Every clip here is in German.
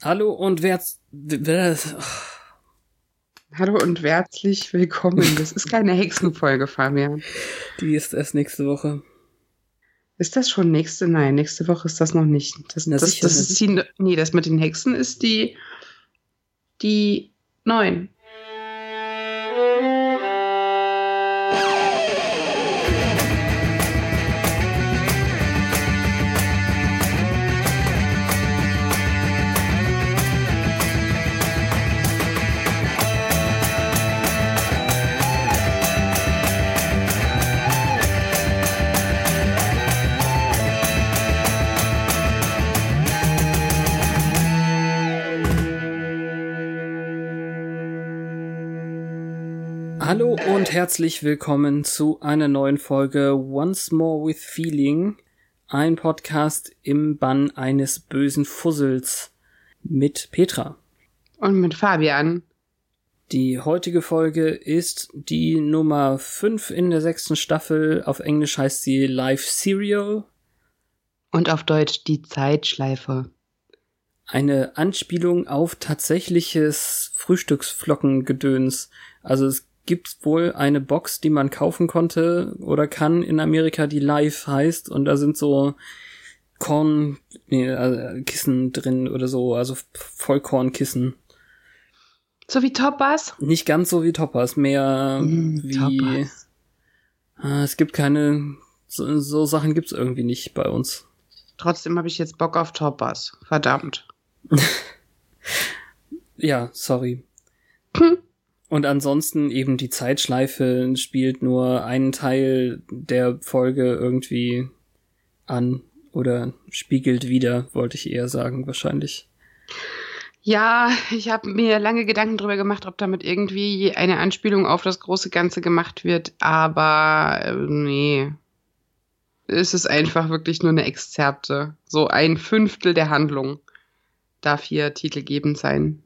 Hallo und wer Hallo und herzlich willkommen. Das ist keine Hexenfolge, Fabian. Die ist erst nächste Woche. Ist das schon nächste? Nein, nächste Woche ist das noch nicht. Das, Na, das, das ist die, nee, das mit den Hexen ist die, die neun. Hallo und herzlich willkommen zu einer neuen Folge Once More with Feeling, ein Podcast im Bann eines bösen Fussels mit Petra. Und mit Fabian. Die heutige Folge ist die Nummer 5 in der sechsten Staffel. Auf Englisch heißt sie Live Serial. Und auf Deutsch die Zeitschleife. Eine Anspielung auf tatsächliches Frühstücksflockengedöns. Also es gibt wohl eine Box, die man kaufen konnte oder kann in Amerika, die Live heißt. Und da sind so Korn, nee, äh, Kissen drin oder so, also Vollkornkissen. So wie Toppers? Nicht ganz so wie Toppers, mehr Mm, wie. Toppers. Ah, es gibt keine. So, so Sachen gibt's irgendwie nicht bei uns. Trotzdem habe ich jetzt Bock auf Toppers. Verdammt. Ja, sorry. Hm. Und ansonsten eben die Zeitschleife spielt nur einen Teil der Folge irgendwie an oder spiegelt wieder, wollte ich eher sagen, wahrscheinlich. Ja, ich habe mir lange Gedanken drüber gemacht, ob damit irgendwie eine Anspielung auf das große Ganze gemacht wird, aber äh, nee. Es ist einfach wirklich nur eine Exzerpte. So ein Fünftel der Handlung darf hier titelgebend sein.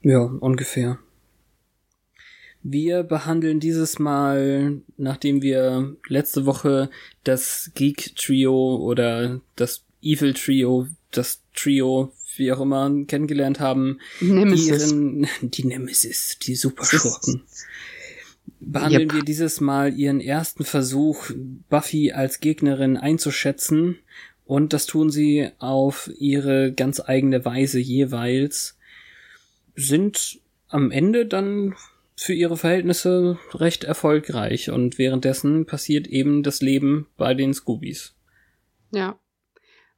Ja, ungefähr. Wir behandeln dieses Mal, nachdem wir letzte Woche das Geek Trio oder das Evil Trio, das Trio, wie auch immer, kennengelernt haben, Nemesis. ihren, die Nemesis, die Superschurken. Behandeln Yep. wir dieses Mal ihren ersten Versuch, Buffy als Gegnerin einzuschätzen. Und das tun sie auf ihre ganz eigene Weise jeweils. Sind am Ende dann für ihre Verhältnisse recht erfolgreich. Und währenddessen passiert eben das Leben bei den Scoobies. Ja.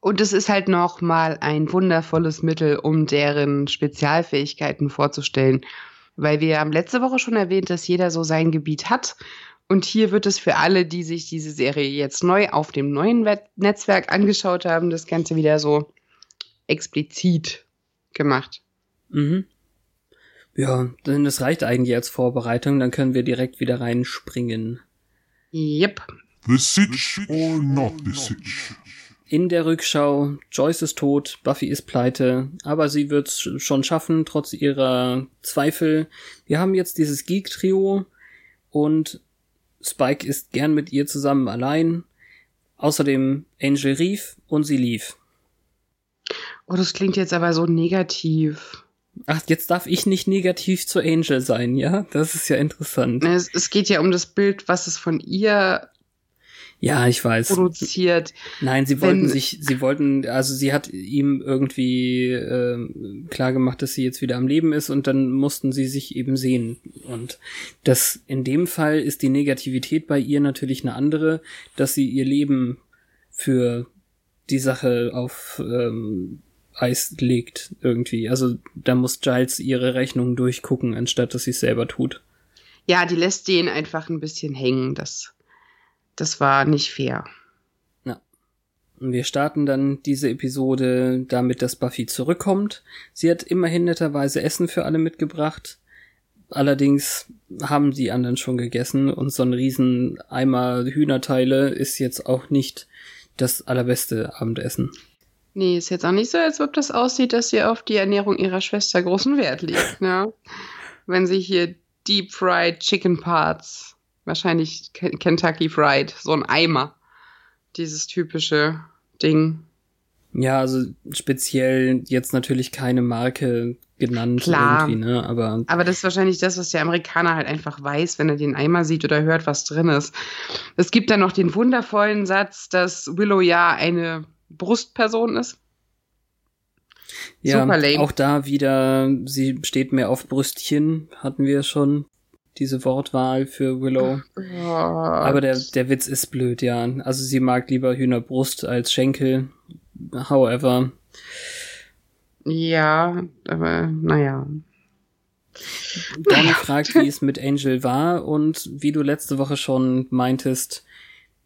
Und es ist halt noch mal ein wundervolles Mittel, um deren Spezialfähigkeiten vorzustellen. Weil wir haben letzte Woche schon erwähnt, dass jeder so sein Gebiet hat. Und hier wird es für alle, die sich diese Serie jetzt neu auf dem neuen Netzwerk angeschaut haben, das Ganze wieder so explizit gemacht. Mhm. Ja, denn das reicht eigentlich als Vorbereitung, dann können wir direkt wieder reinspringen. Yep. The Sitch or not the Sitch? In der Rückschau, Joyce ist tot, Buffy ist pleite, aber sie wird's sch- schon schaffen, trotz ihrer Zweifel. Wir haben jetzt dieses Geek-Trio und Spike ist gern mit ihr zusammen allein. Außerdem Angel rief und sie lief. Oh, das klingt jetzt aber so negativ. Ach, jetzt darf ich nicht negativ zu Angel sein, ja? Das ist ja interessant. Es, es geht ja um das Bild, was es von ihr Ja, ich weiß. produziert. Nein, sie wollten Wenn- sich, sie wollten, also sie hat ihm irgendwie ähm, klar gemacht, dass sie jetzt wieder am Leben ist und dann mussten sie sich eben sehen. Und das in dem Fall ist die Negativität bei ihr natürlich eine andere, dass sie ihr Leben für die Sache auf ähm, Eis legt irgendwie. Also da muss Giles ihre Rechnung durchgucken, anstatt dass sie es selber tut. Ja, die lässt den einfach ein bisschen hängen. Das, das war nicht fair. Wir starten dann diese Episode damit, dass Buffy zurückkommt. Sie hat immerhin netterweise Essen für alle mitgebracht. Allerdings haben die anderen schon gegessen und so ein riesen Eimer Hühnerteile ist jetzt auch nicht das allerbeste Abendessen. Nee, ist jetzt auch nicht so, als ob das aussieht, dass sie auf die Ernährung ihrer Schwester großen Wert legt, ne? Wenn sie hier Deep Fried Chicken Parts, wahrscheinlich Kentucky Fried, so ein Eimer dieses typische Ding. Ja, also speziell jetzt natürlich keine Marke genannt Klar. irgendwie, ne? Aber Aber das ist wahrscheinlich das, was der Amerikaner halt einfach weiß, wenn er den Eimer sieht oder hört, was drin ist. Es gibt dann noch den wundervollen Satz, dass Willow ja eine Brustperson ist. ja, auch da wieder, sie steht mehr auf Brüstchen, hatten wir schon diese Wortwahl für Willow. Aber der, der Witz ist blöd, ja. Also sie mag lieber Hühnerbrust als Schenkel. However, Ja, aber naja. Donny fragt, wie es mit Angel war und wie du letzte Woche schon meintest,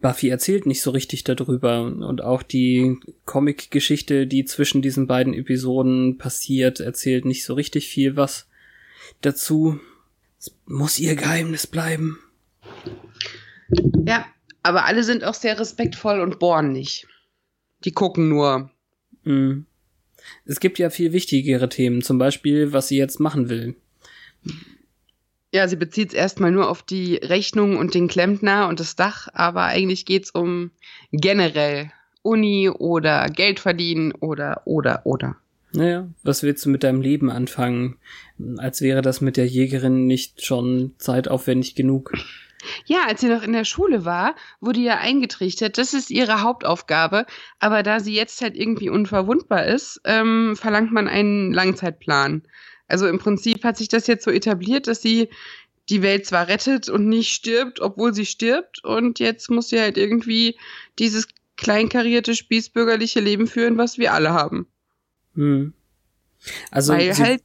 Buffy erzählt nicht so richtig darüber und auch die Comic-Geschichte, die zwischen diesen beiden Episoden passiert, erzählt nicht so richtig viel was dazu. Es muss ihr Geheimnis bleiben. Ja, aber alle sind auch sehr respektvoll und bohren nicht. Die gucken nur. Hm. Es gibt ja viel wichtigere Themen, zum Beispiel, was sie jetzt machen will. Ja, sie bezieht es erstmal nur auf die Rechnung und den Klempner und das Dach, aber eigentlich geht's um generell Uni oder Geld verdienen oder, oder, oder. Naja, was willst du mit deinem Leben anfangen? Als wäre das mit der Jägerin nicht schon zeitaufwendig genug. Ja, als sie noch in der Schule war, wurde ja eingetrichtert, das ist ihre Hauptaufgabe, aber da sie jetzt halt irgendwie unverwundbar ist, ähm, verlangt man einen Langzeitplan. Also im Prinzip hat sich das jetzt so etabliert, dass sie die Welt zwar rettet und nicht stirbt, obwohl sie stirbt, und jetzt muss sie halt irgendwie dieses kleinkarierte, spießbürgerliche Leben führen, was wir alle haben. Hm. Also weil halt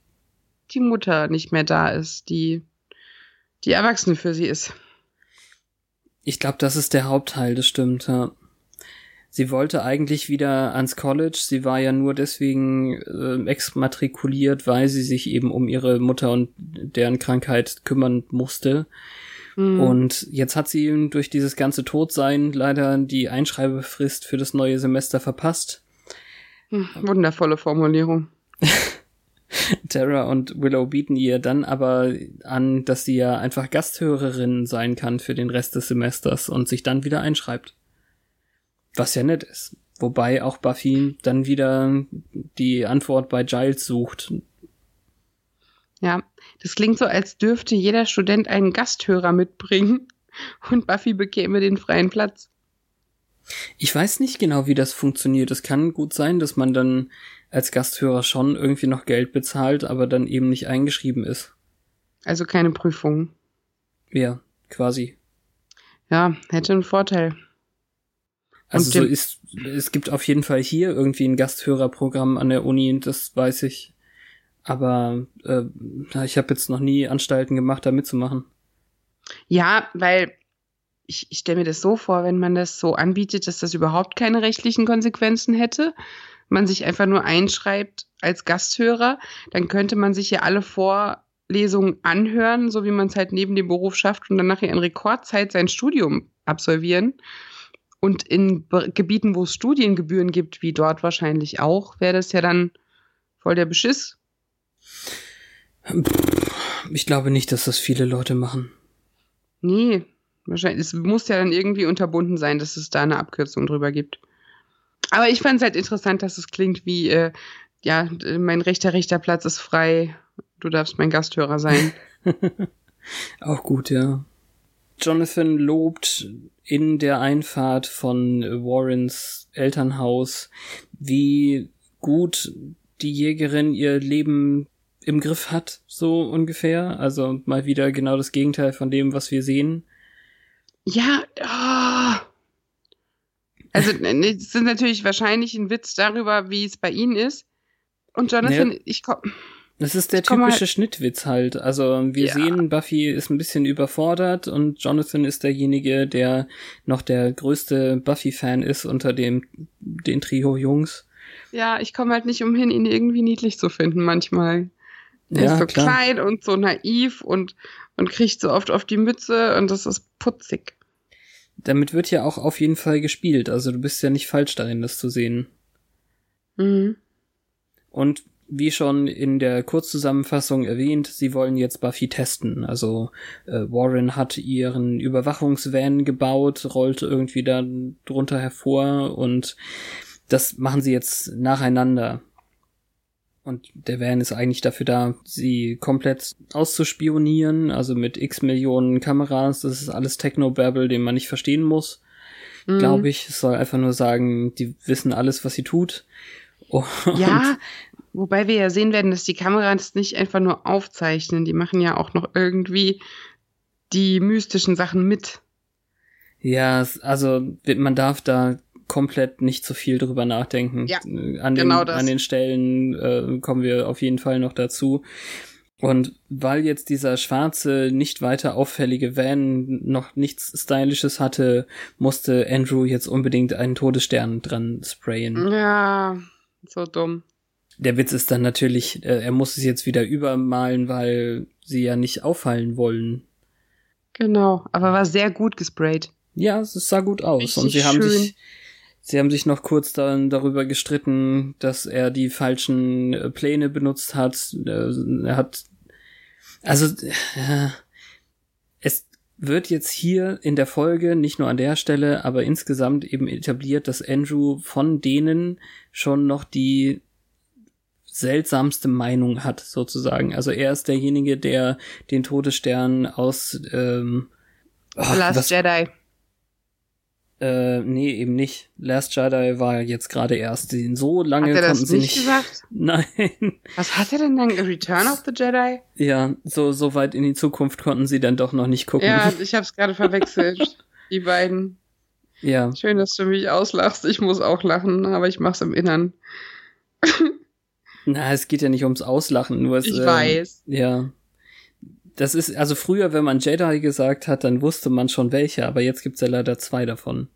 die Mutter nicht mehr da ist, die die Erwachsene für sie ist. ich glaube, das ist der Hauptteil, das stimmt, ja. Sie wollte eigentlich wieder ans College. Sie war ja nur deswegen äh, exmatrikuliert, weil sie sich eben um ihre Mutter und deren Krankheit kümmern musste. Hm. Und jetzt hat sie durch dieses ganze Todsein leider die Einschreibefrist für das neue Semester verpasst. Hm, Wundervolle Formulierung. Tara und Willow bieten ihr dann aber an, dass sie ja einfach Gasthörerin sein kann für den Rest des Semesters und sich dann wieder einschreibt. Was ja nett ist. Wobei auch Buffy dann wieder die Antwort bei Giles sucht. Ja, das klingt so, als dürfte jeder Student einen Gasthörer mitbringen und Buffy bekäme den freien Platz. Ich weiß nicht genau, wie das funktioniert. Es kann gut sein, dass man dann als Gasthörer schon irgendwie noch Geld bezahlt, aber dann eben nicht eingeschrieben ist. Also keine Prüfung. Ja, quasi. Ja, hätte einen Vorteil. Also so ist, es gibt auf jeden Fall hier irgendwie ein Gasthörerprogramm an der Uni, das weiß ich. Aber äh, ich habe jetzt noch nie Anstalten gemacht, da mitzumachen. Ja, weil ich, ich stelle mir das so vor, wenn man das so anbietet, dass das überhaupt keine rechtlichen Konsequenzen hätte, man sich einfach nur einschreibt als Gasthörer, dann könnte man sich ja alle Vorlesungen anhören, so wie man es halt neben dem Beruf schafft und dann nachher in Rekordzeit sein Studium absolvieren. Und in Be Gebieten, wo es Studiengebühren gibt, wie dort wahrscheinlich auch, wäre das ja dann voll der Beschiss. Ich glaube nicht, dass das viele Leute machen. Nee, wahrscheinlich. Es muss ja dann irgendwie unterbunden sein, dass es da eine Abkürzung drüber gibt. Aber ich fand es halt interessant, dass es klingt wie, äh, ja, mein rechter Richterplatz ist frei, du darfst mein Gasthörer sein. Auch gut, ja. Jonathan lobt in der Einfahrt von Warrens Elternhaus, wie gut die Jägerin ihr Leben im Griff hat, so ungefähr. Also mal wieder genau das Gegenteil von dem, was wir sehen. ja, ah. also ne, es sind natürlich wahrscheinlich ein Witz darüber, wie es bei ihnen ist. Und Jonathan, Nee. ich komm, Das ist der typische Schnittwitz halt. Also wir Ja. sehen, Buffy ist ein bisschen überfordert und Jonathan ist derjenige, der noch der größte Buffy-Fan ist unter dem den Trio Jungs. Ja, ich komme halt nicht umhin, ihn irgendwie niedlich zu finden manchmal. Er Ja, ist so klar. klein und so naiv und, und kriegt so oft auf die Mütze und das ist putzig. Damit wird ja auch auf jeden Fall gespielt. Also du bist ja nicht falsch darin, das zu sehen. Mhm. Und wie schon in der Kurzzusammenfassung erwähnt, sie wollen jetzt Buffy testen. Also äh, Warren hat ihren Überwachungsvan gebaut, rollt irgendwie da drunter hervor und das machen sie jetzt nacheinander. Und der Van ist eigentlich dafür da, sie komplett auszuspionieren, also mit x Millionen Kameras. Das ist alles Technobabble, den man nicht verstehen muss Mhm. glaube ich. Es soll einfach nur sagen, die wissen alles, was sie tut. Und Ja, wobei wir ja sehen werden, dass die Kameras nicht einfach nur aufzeichnen, die machen ja auch noch irgendwie die mystischen Sachen mit. Ja, also man darf da komplett nicht zu viel drüber nachdenken. Ja, an genau den, das. An den Stellen äh, kommen wir auf jeden Fall noch dazu. Und weil jetzt dieser schwarze, nicht weiter auffällige Van noch nichts Stylisches hatte, musste Andrew jetzt unbedingt einen Todesstern dran sprayen. Ja, so dumm. Der Witz ist dann natürlich, äh, er muss es jetzt wieder übermalen, weil sie ja nicht auffallen wollen. Genau, aber war sehr gut gesprayt. Ja, es sah gut aus. Richtig und sie haben schön. sich, sie haben sich noch kurz dann darüber gestritten, dass er die falschen äh, Pläne benutzt hat. Äh, Er hat, also, äh, wird jetzt hier in der Folge, nicht nur an der Stelle, aber insgesamt eben etabliert, dass Andrew von denen schon noch die seltsamste Meinung hat, sozusagen. Also er ist derjenige, der den Todesstern aus ähm, oh, Last was- Jedi. Äh, nee, eben nicht. Last Jedi war jetzt gerade erst. So lange Hat er konnten das sie nicht nicht. gesagt? Nein. Was hat er denn dann? Return of the Jedi? Ja, so, so weit in die Zukunft konnten sie dann doch noch nicht gucken. Ja, ich hab's gerade verwechselt. Die beiden. ja. Schön, dass du mich auslachst. Ich muss auch lachen, aber ich mach's im Innern. Na, es geht ja nicht ums Auslachen, nur es, Ich ähm, weiß. Ja. Das ist, also früher, wenn man Jedi gesagt hat, dann wusste man schon welche, aber jetzt gibt's ja leider zwei davon.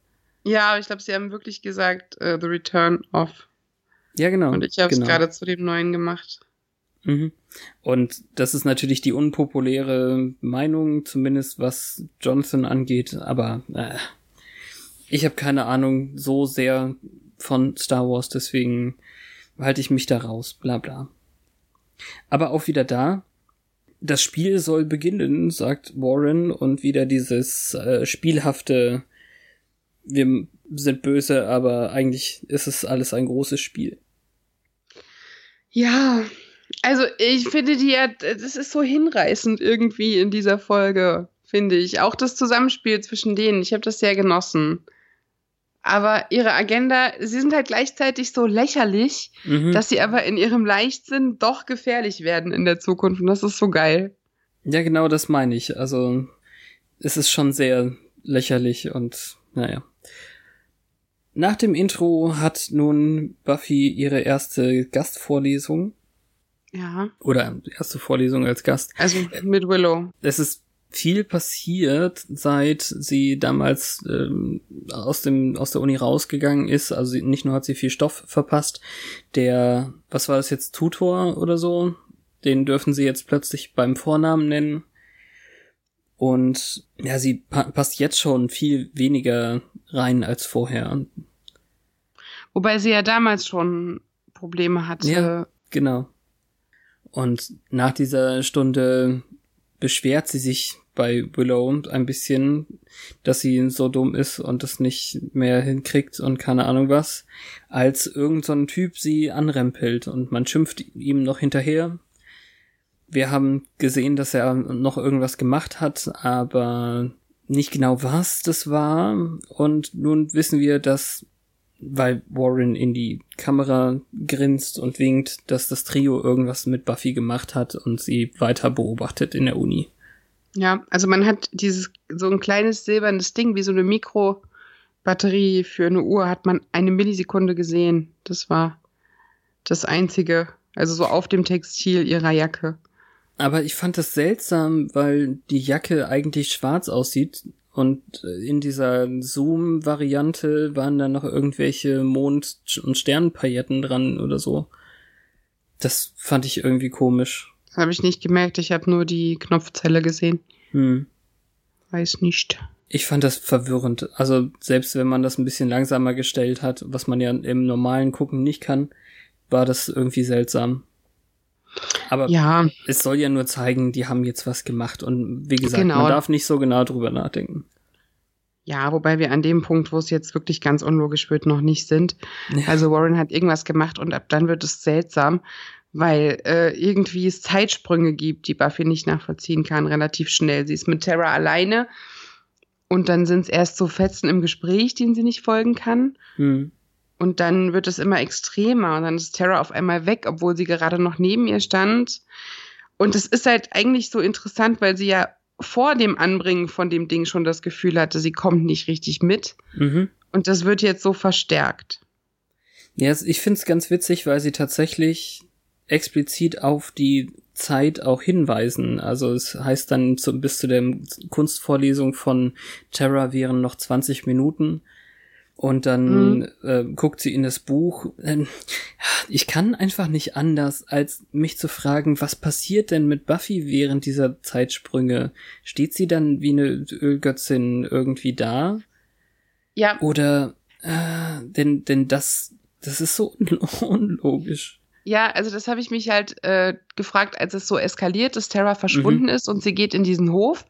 Ja, aber ich glaube, sie haben wirklich gesagt, äh, The Return of. Ja, genau. Und ich habe es genau. gerade zu dem neuen gemacht. Mhm. Und das ist natürlich die unpopuläre Meinung, zumindest was Jonathan angeht, aber äh, ich habe keine Ahnung so sehr von Star Wars, deswegen halte ich mich da raus, bla bla. Aber auch wieder da, das Spiel soll beginnen, sagt Warren, und wieder dieses äh, spielhafte, wir sind böse, aber eigentlich ist es alles ein großes Spiel. Ja, also ich finde die ja, das ist so hinreißend irgendwie in dieser Folge, finde ich. Auch das Zusammenspiel zwischen denen, ich habe das sehr genossen. Aber ihre Agenda, sie sind halt gleichzeitig so lächerlich, Mhm. dass sie aber in ihrem Leichtsinn doch gefährlich werden in der Zukunft. Und das ist so geil. Ja, genau das meine ich. Also es ist schon sehr lächerlich und naja. Nach dem Intro hat nun Buffy ihre erste Gastvorlesung Ja, oder erste Vorlesung als Gast. also mit Willow. Es ist viel passiert, seit sie damals ähm, aus dem aus der Uni rausgegangen ist. Also sie, nicht nur hat sie viel Stoff verpasst, der was war das jetzt Tutor oder so, den dürfen sie jetzt plötzlich beim Vornamen nennen. Und ja, sie pa passt jetzt schon viel weniger rein als vorher. Wobei sie ja damals schon Probleme hatte. Ja. Genau. Und nach dieser Stunde beschwert sie sich bei Willow ein bisschen, dass sie so dumm ist und das nicht mehr hinkriegt und keine Ahnung was, als irgend so Typ sie anrempelt und man schimpft ihm noch hinterher. Wir haben gesehen, dass er noch irgendwas gemacht hat, aber nicht genau was das war. Und nun wissen wir, dass weil Warren in die Kamera grinst und winkt, dass das Trio irgendwas mit Buffy gemacht hat und sie weiter beobachtet in der Uni. Ja, also man hat dieses so ein kleines silbernes Ding wie so eine Mikrobatterie für eine Uhr hat man eine Millisekunde gesehen. Das war das einzige, Also so auf dem Textil ihrer Jacke. Aber ich fand das seltsam, weil die Jacke eigentlich schwarz aussieht und in dieser Zoom-Variante waren da noch irgendwelche Mond- und Sternpailletten dran oder so. Das fand ich irgendwie komisch. Habe ich nicht gemerkt, ich habe nur die Knopfzelle gesehen. Hm. Weiß nicht. Ich fand das verwirrend. Also selbst wenn man das ein bisschen langsamer gestellt hat, was man ja im normalen Gucken nicht kann, war das irgendwie seltsam. Aber Ja, es soll ja nur zeigen, die haben jetzt was gemacht. Und wie gesagt, Genau. man darf nicht so genau drüber nachdenken. ja, wobei wir an dem Punkt, wo es jetzt wirklich ganz unlogisch wird, noch nicht sind. Ja. Also Warren hat irgendwas gemacht und ab dann wird es seltsam, weil äh, irgendwie es Zeitsprünge gibt, die Buffy nicht nachvollziehen kann, relativ schnell. Sie ist mit Terra alleine und dann sind es erst so Fetzen im Gespräch, denen sie nicht folgen kann. Hm. Und dann wird es immer extremer und dann ist Terra auf einmal weg, obwohl sie gerade noch neben ihr stand. Und es ist halt eigentlich so interessant, weil sie ja vor dem Anbringen von dem Ding schon das Gefühl hatte, sie kommt nicht richtig mit. Mhm. Und das wird jetzt so verstärkt. Ja, es- ich find's ganz witzig, weil sie tatsächlich explizit auf die Zeit auch hinweisen. Also es heißt dann zu, bis zu der Kunstvorlesung von Terra wären noch 20 Minuten. Und dann Mhm. äh, guckt sie in das Buch. Ich kann einfach nicht anders, als mich zu fragen, was passiert denn mit Buffy während dieser Zeitsprünge? Steht sie dann wie eine Ölgötzin irgendwie da? Ja, Oder äh, denn denn das das ist so unlo- unlogisch. Ja, also das habe ich mich halt äh, gefragt, als es so eskaliert, dass Terra verschwunden ist und sie geht in diesen Hof,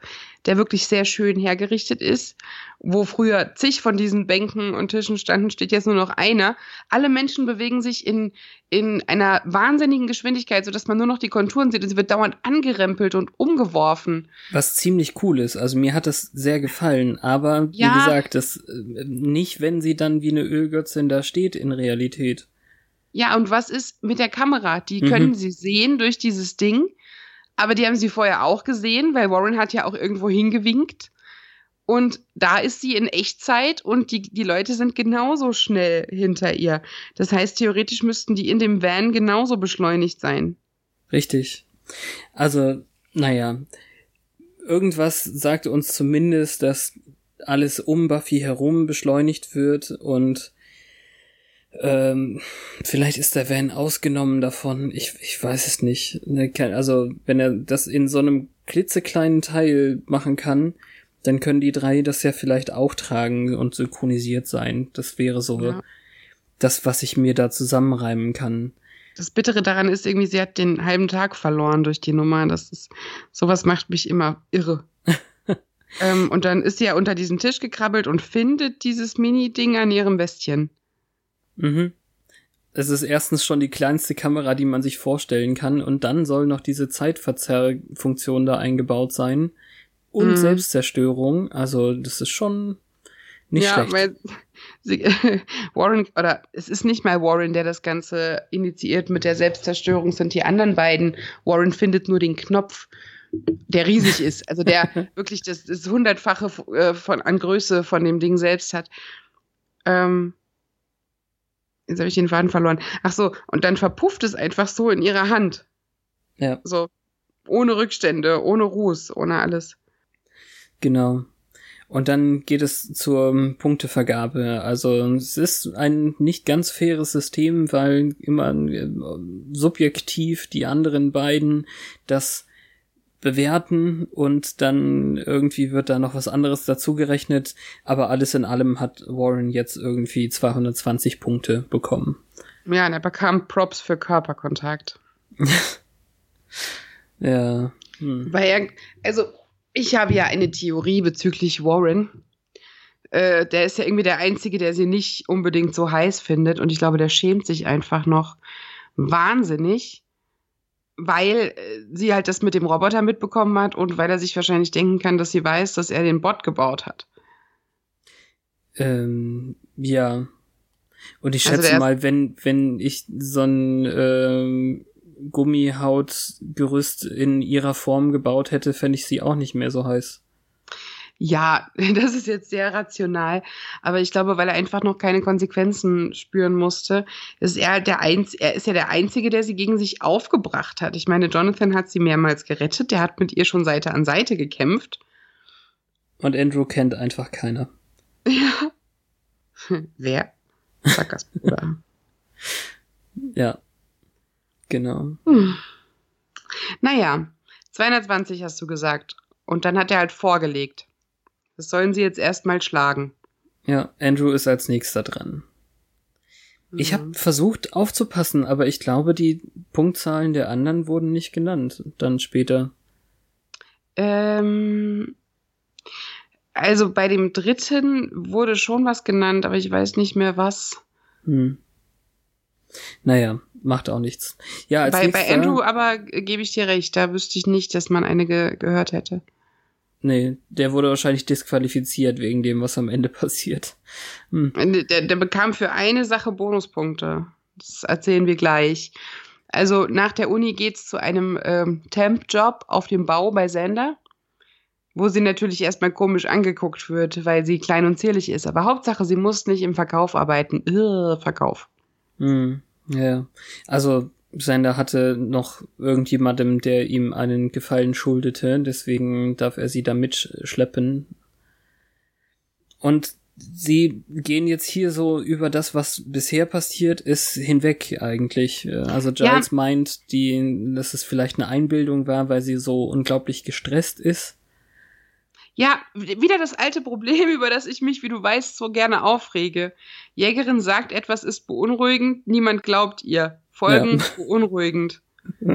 der wirklich sehr schön hergerichtet ist, wo früher zig von diesen Bänken und Tischen standen, steht jetzt nur noch einer. Alle Menschen bewegen sich in, in einer wahnsinnigen Geschwindigkeit, sodass man nur noch die Konturen sieht und sie wird dauernd angerempelt und umgeworfen. Was ziemlich cool ist. Also mir hat das sehr gefallen, aber wie Ja. gesagt, das äh, nicht, wenn sie dann wie eine Ölgötzin da steht in Realität. Ja, und was ist mit der Kamera? Die Mhm. können sie sehen durch dieses Ding, aber die haben sie vorher auch gesehen, weil Warren hat ja auch irgendwo hingewinkt. Und da ist sie in Echtzeit und die, die Leute sind genauso schnell hinter ihr. Das heißt, theoretisch müssten die in dem Van genauso beschleunigt sein. Richtig. Also, naja. Irgendwas sagt uns zumindest, dass alles um Buffy herum beschleunigt wird und ähm, vielleicht ist der Van ausgenommen davon. Ich, ich weiß es nicht. Ne, Also, wenn er das in so einem klitzekleinen Teil machen kann, dann können die drei das ja vielleicht auch tragen und synchronisiert sein. Das wäre so Ja. das, was ich mir da zusammenreimen kann. Das Bittere daran ist irgendwie, sie hat den halben Tag verloren durch die Nummer. Das ist, sowas macht mich immer irre. ähm, und dann ist sie ja unter diesen Tisch gekrabbelt und findet dieses Mini-Ding an ihrem Westchen. Mhm. Es ist erstens schon die kleinste Kamera, die man sich vorstellen kann, und dann soll noch diese Zeitverzerrfunktion da eingebaut sein. Und Mhm. Selbstzerstörung. Also, das ist schon nicht ja, schlecht. weil sie, Warren, oder es ist nicht mal Warren, der das Ganze initiiert mit der Selbstzerstörung, es sind die anderen beiden. Warren findet nur den Knopf, der riesig ist, also der wirklich das, das hundertfache äh, von, an Größe von dem Ding selbst hat. Ähm, jetzt habe ich den Faden verloren. Ach so, und dann verpufft es einfach so in ihrer Hand. Ja. So, ohne Rückstände, ohne Ruß, ohne alles. Genau. Und dann geht es zur Punktevergabe. Also es ist ein nicht ganz faires System, weil immer äh, subjektiv die anderen beiden das bewerten und dann irgendwie wird da noch was anderes dazugerechnet. Aber alles in allem hat Warren jetzt irgendwie 220 Punkte bekommen. Ja, und er bekam Props für Körperkontakt. Ja. Hm. Weil er, also ich habe ja eine Theorie bezüglich Warren. Äh, der ist ja irgendwie der Einzige, der sie nicht unbedingt so heiß findet. Und ich glaube, der schämt sich einfach noch wahnsinnig, weil äh, sie halt das mit dem Roboter mitbekommen hat und weil er sich wahrscheinlich denken kann, dass sie weiß, dass er den Bot gebaut hat. Ähm, ja. Und ich Also schätze ist- mal, wenn, wenn ich so ein ähm, Gummihautgerüst in ihrer Form gebaut hätte, fände ich sie auch nicht mehr so heiß. Ja, das ist jetzt sehr rational, aber ich glaube, weil er einfach noch keine Konsequenzen spüren musste, ist er halt der Einz er ist ja der Einzige, der sie gegen sich aufgebracht hat. Ich meine, Jonathan hat sie mehrmals gerettet, der hat mit ihr schon Seite an Seite gekämpft. Und Andrew kennt einfach keiner. Ja. Wer? Sackers Bruder. ja. Genau. Hm. Naja, 220 hast du gesagt. Und dann hat er halt vorgelegt. Das sollen sie jetzt erstmal schlagen. Ja, Andrew ist als nächster dran. Mhm. Ich habe versucht aufzupassen, aber ich glaube, die Punktzahlen der anderen wurden nicht genannt. Dann später. Ähm, also bei dem dritten wurde schon was genannt, aber ich weiß nicht mehr was. Hm. Naja, macht auch nichts. Ja, als bei, bei Andrew aber gebe ich dir recht, da wüsste ich nicht, dass man eine ge gehört hätte. Nee, der wurde wahrscheinlich disqualifiziert wegen dem, was am Ende passiert. Hm. Der, der bekam für eine Sache Bonuspunkte. Das erzählen wir gleich. Also nach der Uni geht's zu einem ähm, Temp-Job auf dem Bau bei Sender, wo sie natürlich erstmal komisch angeguckt wird, weil sie klein und zierlich ist. Aber Hauptsache, sie muss nicht im Verkauf arbeiten. Irr, Verkauf. Hm, ja, also Sender hatte noch irgendjemandem, der ihm einen Gefallen schuldete, deswegen darf er sie da mitschleppen. Und sie gehen jetzt hier so über das, was bisher passiert ist, hinweg eigentlich. Also Giles ja. meint, die, dass es vielleicht eine Einbildung war, weil sie so unglaublich gestresst ist. Ja, wieder das alte Problem, über das ich mich, wie du weißt, so gerne aufrege. Jägerin sagt, etwas ist beunruhigend, niemand glaubt ihr. Folgen ja. beunruhigend.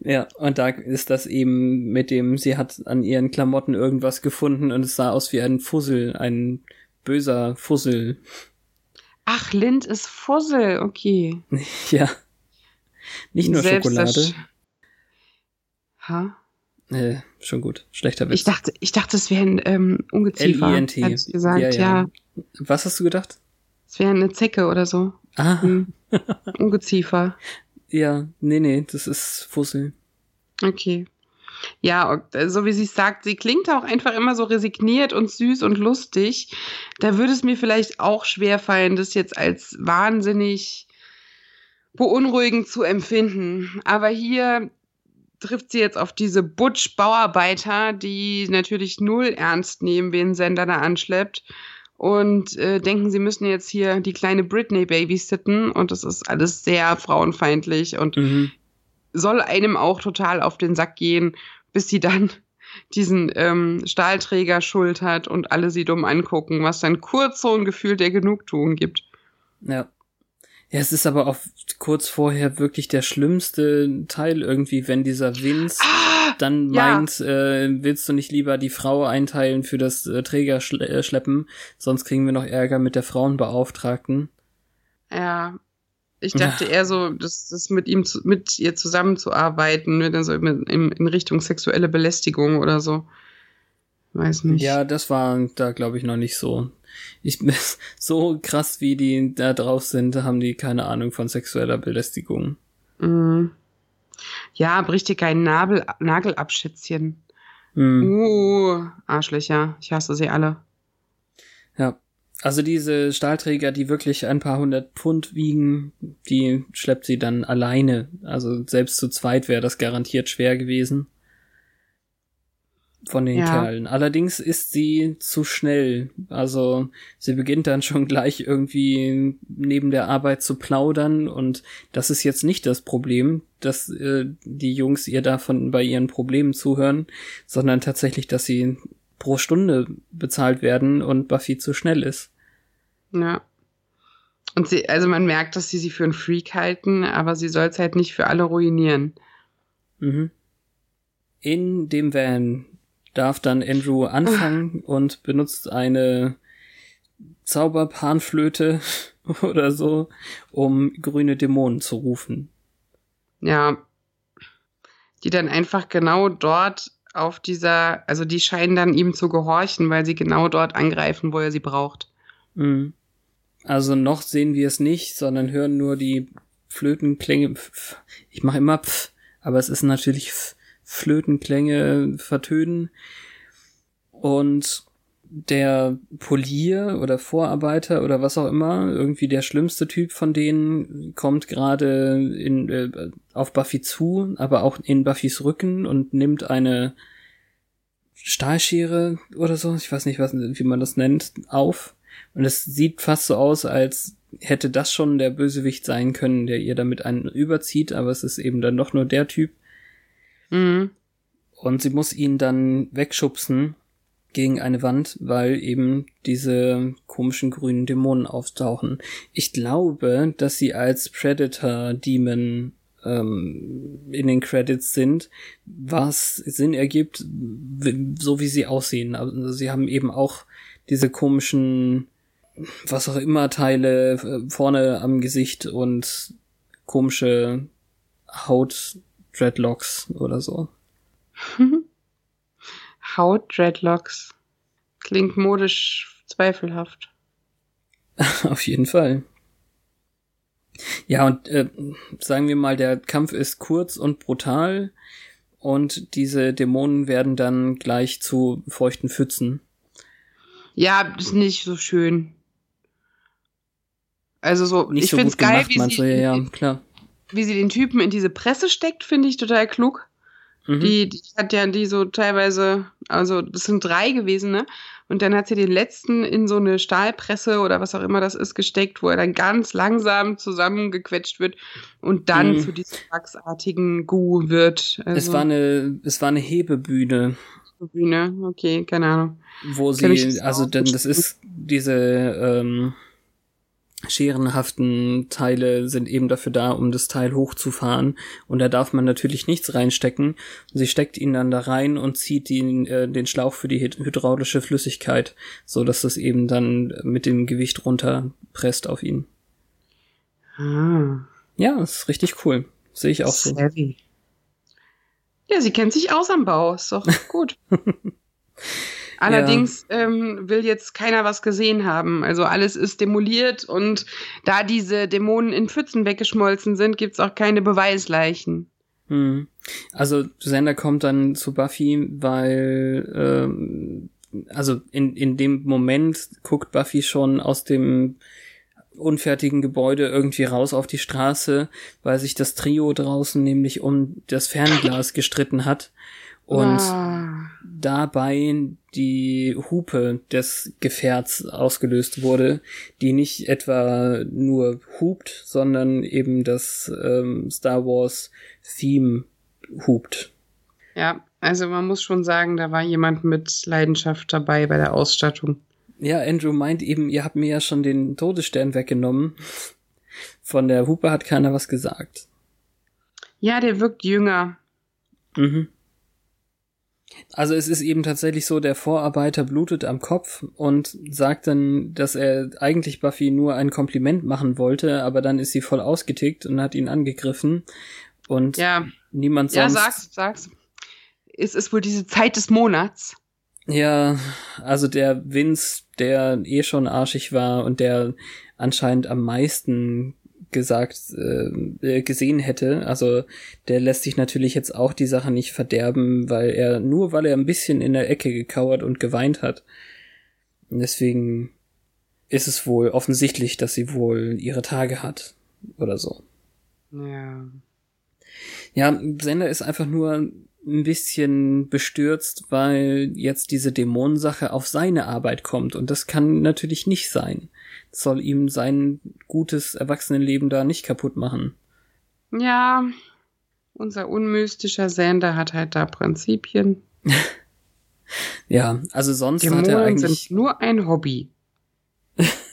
ja, und da ist das eben mit dem, sie hat an ihren Klamotten irgendwas gefunden und es sah aus wie ein Fussel, ein böser Fussel. Ach, Lind ist Fussel, okay. ja. Nicht nur Selbst Schokolade. Ha? Äh, schon gut. Schlechter Witz. Ich dachte, ich dachte, es wäre ein ähm, Ungeziefer. L-I-N-T. Gesagt, ja, ja. ja. Was hast du gedacht? Es wäre eine Zecke oder so. Ah. Hm. Ungeziefer. Ja, nee, nee, das ist Fussel. Okay. Ja, so wie sie es sagt, sie klingt auch einfach immer so resigniert und süß und lustig. Da würde es mir vielleicht auch schwer fallen, das jetzt als wahnsinnig beunruhigend zu empfinden. Aber hier trifft sie jetzt auf diese Butch-Bauarbeiter, die natürlich null ernst nehmen, wen Sender da anschleppt und äh, denken, sie müssen jetzt hier die kleine Britney babysitten und das ist alles sehr frauenfeindlich und mhm. soll einem auch total auf den Sack gehen, bis sie dann diesen ähm, Stahlträger schultert und alle sie dumm angucken, was dann kurz so ein Gefühl der Genugtuung gibt. Ja. Ja, es ist aber auch kurz vorher wirklich der schlimmste Teil irgendwie, wenn dieser Vince ah, dann ja. meint, äh, willst du nicht lieber die Frau einteilen für das äh, Trägerschleppen, äh, sonst kriegen wir noch Ärger mit der Frauenbeauftragten. Ja, ich dachte eher so, das, das mit ihm zu, mit ihr zusammenzuarbeiten, ne, also in, in Richtung sexuelle Belästigung oder so. Weiß nicht. Ja, das war da glaube ich noch nicht so ich, so krass wie die da drauf sind, haben die keine Ahnung von sexueller Belästigung. Mhm. Ja, bricht dir keinen Nabel, Nagel ab, Schätzchen. Mhm. Uh, Arschlöcher. Ich hasse sie alle. Ja. Also diese Stahlträger, die wirklich ein paar hundert Pfund wiegen, die schleppt sie dann alleine. Also selbst zu zweit wäre das garantiert schwer gewesen von den ja. Kerlen. Allerdings ist sie zu schnell. Also sie beginnt dann schon gleich irgendwie neben der Arbeit zu plaudern und das ist jetzt nicht das Problem, dass äh, die Jungs ihr davon bei ihren Problemen zuhören, sondern tatsächlich, dass sie pro Stunde bezahlt werden und Buffy zu schnell ist. Ja. Und sie, also man merkt, dass sie sie für einen Freak halten, aber sie soll es halt nicht für alle ruinieren. Mhm. In dem Van darf dann Andrew anfangen und benutzt eine Zauberpanflöte oder so, um grüne Dämonen zu rufen. Ja. Die dann einfach genau dort auf dieser, also die scheinen dann ihm zu gehorchen, weil sie genau dort angreifen, wo er sie braucht. Mhm. Also noch sehen wir es nicht, sondern hören nur die Flötenklänge. Ich mache immer pf, aber es ist natürlich pf Flötenklänge vertönen. Und der Polier oder Vorarbeiter oder was auch immer, irgendwie der schlimmste Typ von denen, kommt gerade in äh, auf Buffy zu, aber auch in Buffys Rücken und nimmt eine Stahlschere oder so, ich weiß nicht, was, wie man das nennt, auf. Und es sieht fast so aus, als hätte das schon der Bösewicht sein können, der ihr damit einen überzieht, aber es ist eben dann doch nur der Typ. Mhm. Und sie muss ihn dann wegschubsen gegen eine Wand, weil eben diese komischen grünen Dämonen auftauchen. Ich glaube, dass sie als Predator Demon ähm, in den Credits sind, was Sinn ergibt, so wie sie aussehen. Also sie haben eben auch diese komischen, was auch immer Teile äh, vorne am Gesicht und komische Haut Dreadlocks oder so. Haut-Dreadlocks. Klingt modisch zweifelhaft. Auf jeden Fall. Ja, und äh, sagen wir mal, der Kampf ist kurz und brutal und diese Dämonen werden dann gleich zu feuchten Pfützen. Ja, ist nicht so schön. Also so, Nicht ich so find's gut geil, gemacht, wie sie, du? Ja, ja, klar. Wie sie den Typen in diese Presse steckt, finde ich total klug. Mhm. Die, die hat ja die so teilweise, also das sind drei gewesen, ne? Und dann hat sie den letzten in so eine Stahlpresse oder was auch immer das ist gesteckt, wo er dann ganz langsam zusammengequetscht wird und dann Mhm. zu diesem wachsartigen Gu wird. Also, es war eine, es war eine Hebebühne, Bühne, okay, keine Ahnung. wo sie, also denn das ist diese ähm, scherenhaften Teile sind eben dafür da, um das Teil hochzufahren und da darf man natürlich nichts reinstecken. Sie steckt ihn dann da rein und zieht ihn, äh, den Schlauch für die hyd- hydraulische Flüssigkeit, so dass das eben dann mit dem Gewicht runterpresst auf ihn. Ah, Ja, das ist richtig cool. Sehe ich auch so. savvy. Ja, sie kennt sich aus am Bau, ist doch gut. Allerdings ähm, will jetzt keiner was gesehen haben. Also alles ist demoliert und da diese Dämonen in Pfützen weggeschmolzen sind, gibt's auch keine Beweisleichen. Hm. Also Xander kommt dann zu Buffy, weil ähm, also in, in dem Moment guckt Buffy schon aus dem unfertigen Gebäude irgendwie raus auf die Straße, weil sich das Trio draußen nämlich um das Fernglas gestritten hat und Ah. dabei die Hupe des Gefährts ausgelöst wurde, die nicht etwa nur hupt, sondern eben das ähm, Star Wars Theme hupt. Ja, also man muss schon sagen, da war jemand mit Leidenschaft dabei bei der Ausstattung. Ja, Andrew meint eben, ihr habt mir ja schon den Todesstern weggenommen. Von der Hupe hat keiner was gesagt. Ja, der wirkt jünger. Mhm. Also es ist eben tatsächlich so, der Vorarbeiter blutet am Kopf und sagt dann, dass er eigentlich Buffy nur ein Kompliment machen wollte, aber dann ist sie voll ausgetickt und hat ihn angegriffen und Ja, niemand ja, sonst. sag's, sag's. Es ist wohl diese Zeit des Monats. Ja, also der Vince, der eh schon arschig war und der anscheinend am meisten gesagt äh, gesehen hätte, also der lässt sich natürlich jetzt auch die Sache nicht verderben, weil er nur weil er ein bisschen in der Ecke gekauert und geweint hat. Und deswegen ist es wohl offensichtlich, dass sie wohl ihre Tage hat oder so. Ja. Ja, Sender ist einfach nur ein bisschen bestürzt, weil jetzt diese Dämonensache auf seine Arbeit kommt und das kann natürlich nicht sein. Das soll ihm sein gutes Erwachsenenleben da nicht kaputt machen. Ja, unser unmystischer Sender hat halt da Prinzipien. Ja, also sonst hat er Dämonen eigentlich sind nur ein Hobby.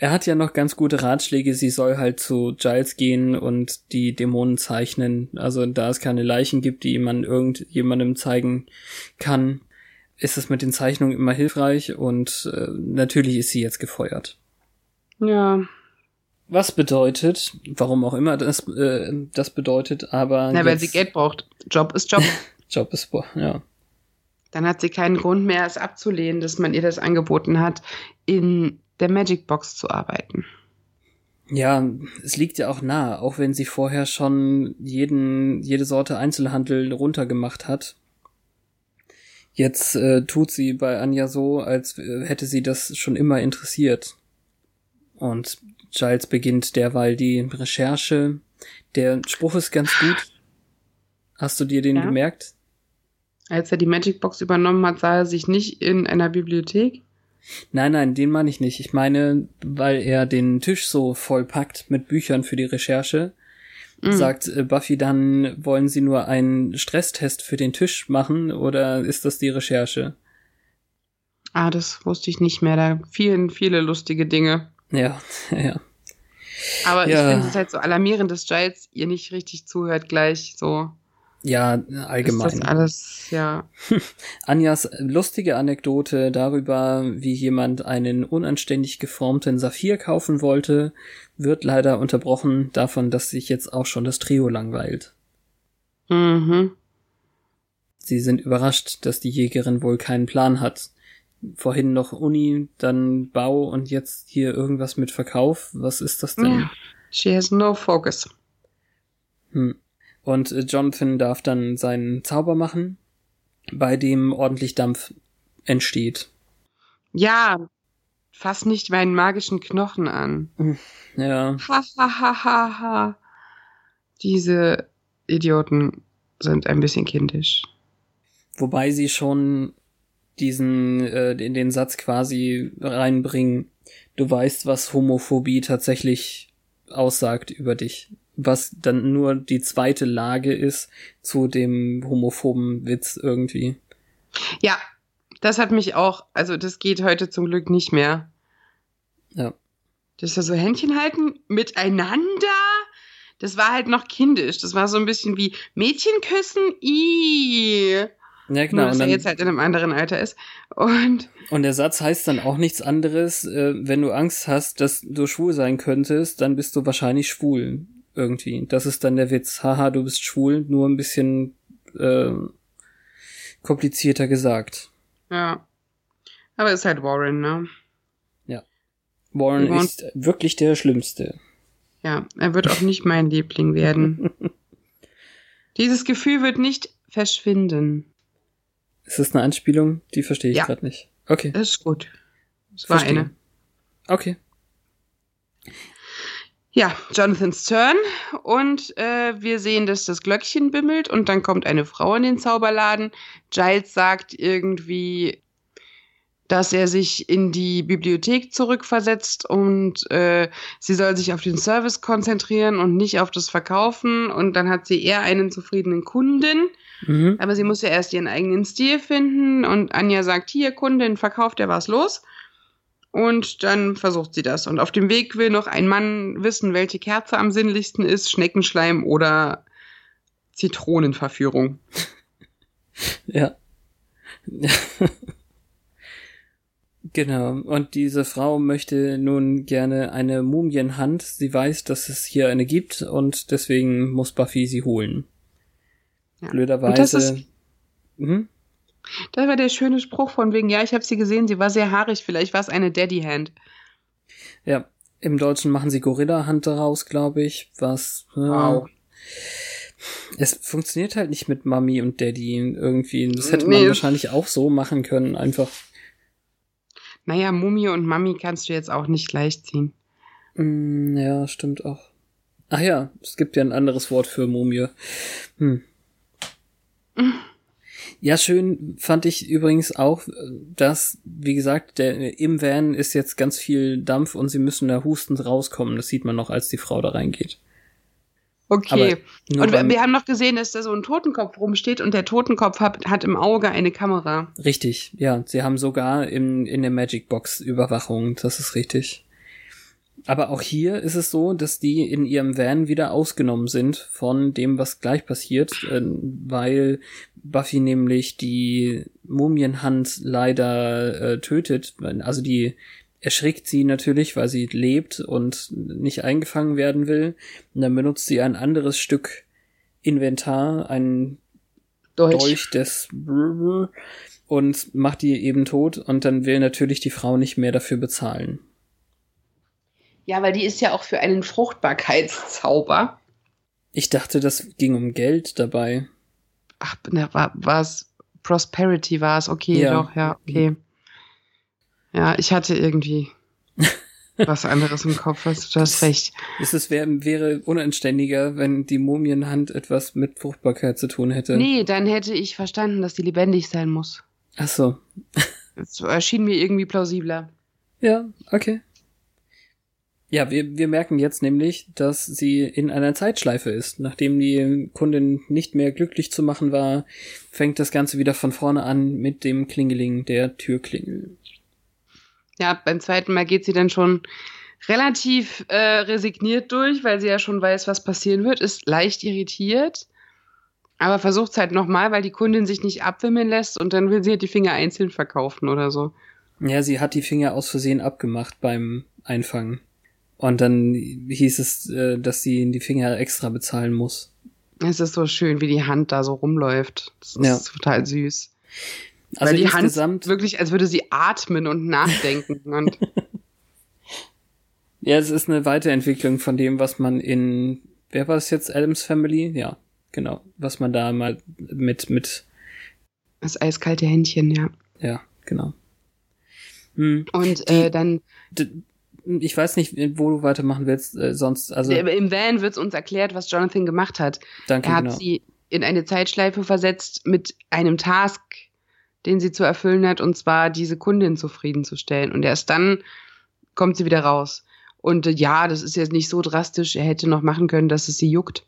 er hat ja noch ganz gute Ratschläge, sie soll halt zu Giles gehen und die Dämonen zeichnen. Also da es keine Leichen gibt, die man irgendjemandem zeigen kann, ist es mit den Zeichnungen immer hilfreich und äh, natürlich ist sie jetzt gefeuert. Ja. Was bedeutet, warum auch immer das, äh, das bedeutet, aber Na, weil sie Geld braucht. Job ist Job. Job ist, boah, ja. Dann hat sie keinen Grund mehr, es abzulehnen, dass man ihr das angeboten hat, in der Magic Box zu arbeiten. Ja, es liegt ja auch nahe, auch wenn sie vorher schon jeden, jede Sorte Einzelhandel runtergemacht hat. Jetzt äh, tut sie bei Anja so, als äh, hätte sie das schon immer interessiert. Und Giles beginnt derweil die Recherche. Der Spruch ist ganz gut. Hast du dir den Ja. gemerkt? Als er die Magic Box übernommen hat, sah er sich nicht in einer Bibliothek. Nein, nein, den meine ich nicht. Ich meine, weil er den Tisch so vollpackt mit Büchern für die Recherche, Mhm. sagt äh, Buffy dann, wollen Sie nur einen Stresstest für den Tisch machen oder ist das die Recherche? Ah, das wusste ich nicht mehr. Da vielen, viele lustige Dinge. Ja, ja. Aber Ja. ich finde es halt so alarmierend, dass Giles ihr nicht richtig zuhört gleich. So Ja, ist allgemein. das alles, ja. Anjas lustige Anekdote darüber, wie jemand einen unanständig geformten Saphir kaufen wollte, wird leider unterbrochen davon, dass sich jetzt auch schon das Trio langweilt. Mhm. Sie sind überrascht, dass die Jägerin wohl keinen Plan hat. Vorhin noch Uni, dann Bau und jetzt hier irgendwas mit Verkauf. Was ist das denn? She has no focus. Hm. Und äh, Jonathan darf dann seinen Zauber machen, bei dem ordentlich Dampf entsteht. Ja, fass nicht meinen magischen Knochen an. Ja, Ha, ha, ha, ha, ha. Diese Idioten sind ein bisschen kindisch. wobei sie schon diesen äh, in den Satz quasi reinbringen. Du weißt, was Homophobie tatsächlich aussagt über dich, was dann nur die zweite Lage ist zu dem homophoben Witz irgendwie. Ja, das hat mich auch, also das geht heute zum Glück nicht mehr. Ja. Das ist ja so Händchen halten miteinander. Das war halt noch kindisch. Das war so ein bisschen wie Mädchen küssen. I. Ja, Nur, genau. dass Und, er jetzt halt in einem anderen Alter ist. Und und der Satz heißt dann auch nichts anderes, äh, wenn du Angst hast, dass du schwul sein könntest, dann bist du wahrscheinlich schwul. Irgendwie. Das ist dann der Witz. Haha, du bist schwul, nur ein bisschen äh, komplizierter gesagt. ja. Aber ist halt Warren, ne? Warren Warren- ist wirklich der Schlimmste. Ja, er wird auch nicht mein Liebling werden. Dieses Gefühl wird nicht verschwinden. Ist das eine Anspielung? Die verstehe ich Ja. gerade nicht. Okay. Das ist gut. Es war eine. Okay. Ja, Jonathans Turn und äh, wir sehen, dass das Glöckchen bimmelt und dann kommt eine Frau in den Zauberladen. Giles sagt irgendwie, dass er sich in die Bibliothek zurückversetzt und äh, sie soll sich auf den Service konzentrieren und nicht auf das Verkaufen und dann hat sie eher einen zufriedenen Kunden. Mhm. Aber sie muss ja erst ihren eigenen Stil finden und Anja sagt, hier, Kundin, verkauft der was los. Und dann versucht sie das. Und auf dem Weg will noch ein Mann wissen, welche Kerze am sinnlichsten ist, Schneckenschleim oder Zitronenverführung. Ja. genau. Und diese Frau möchte nun gerne eine Mumienhand. Sie weiß, dass es hier eine gibt und deswegen muss Buffy sie holen. Ja. Blöderweise. Und das ist- mhm. Das war der schöne Spruch von wegen, ja, ich habe sie gesehen, sie war sehr haarig, vielleicht war es eine Daddy-Hand. Ja, im Deutschen machen sie Gorilla-Hand daraus, glaube ich, was. Wow. Es funktioniert halt nicht mit Mami und Daddy irgendwie. Das hätte Nee. man wahrscheinlich auch so machen können, einfach. Naja, Mumie und Mami kannst du jetzt auch nicht gleichziehen. Mm, ja, stimmt auch. Ach ja, es gibt ja ein anderes Wort für Mumie. Hm. Ja, schön fand ich übrigens auch, dass, wie gesagt, der, im Van ist jetzt ganz viel Dampf und sie müssen da hustend rauskommen. Das sieht man noch, als die Frau da reingeht. Okay. Und wir haben noch gesehen, dass da so ein Totenkopf rumsteht und der Totenkopf hat, hat im Auge eine Kamera. Richtig, ja. Sie haben sogar in, in der Magic Box Überwachung, das ist richtig. Aber auch hier ist es so, dass die in ihrem Van wieder ausgenommen sind von dem, was gleich passiert, äh, weil Buffy nämlich die Mumienhand leider äh, tötet. Also die erschrickt sie natürlich, weil sie lebt und nicht eingefangen werden will. Und dann benutzt sie ein anderes Stück Inventar, ein Dolch des und macht die eben tot und dann will natürlich die Frau nicht mehr dafür bezahlen. Ja, weil die ist ja auch für einen Fruchtbarkeitszauber. Ich dachte, das ging um Geld dabei. Ach, na, war, war's Prosperity war es. Okay, Ja. doch, ja, okay. Ja, ich hatte irgendwie was anderes im Kopf. Hast du hast recht. Es ist, wär, wäre unanständiger, wenn die Mumienhand etwas mit Fruchtbarkeit zu tun hätte. Nee, dann hätte ich verstanden, dass die lebendig sein muss. Ach so. Das erschien mir irgendwie plausibler. Ja, okay. Ja, wir, wir merken jetzt nämlich, dass sie in einer Zeitschleife ist. Nachdem die Kundin nicht mehr glücklich zu machen war, fängt das Ganze wieder von vorne an mit dem Klingeling der Türklingel. Ja, beim zweiten Mal geht sie dann schon relativ äh, resigniert durch, weil sie ja schon weiß, was passieren wird, ist leicht irritiert, aber versucht es halt nochmal, weil die Kundin sich nicht abwimmeln lässt und dann will sie halt die Finger einzeln verkaufen oder so. Ja, sie hat die Finger aus Versehen abgemacht beim Einfangen. Und dann hieß es, äh, dass sie die Finger extra bezahlen muss. Es ist so schön, wie die Hand da so rumläuft. Das ist Ja. total süß. Also weil die Hand wirklich, als würde sie atmen und nachdenken. und ja, es ist eine Weiterentwicklung von dem, was man in, wer war es jetzt, Adams Family? Ja, genau, was man da mal mit, mit, das eiskalte Händchen, ja. ja, genau. Hm. Und Die- äh, dann ich weiß nicht, wo du weitermachen willst, äh, sonst, also, im Van wird uns erklärt, was Jonathan gemacht hat. danke, Er hat genau. sie in eine Zeitschleife versetzt mit einem Task, den sie zu erfüllen hat, und zwar diese Kundin zufriedenzustellen. Und erst dann kommt sie wieder raus. Und äh, ja, das ist jetzt nicht so drastisch. Er hätte noch machen können, dass es sie juckt.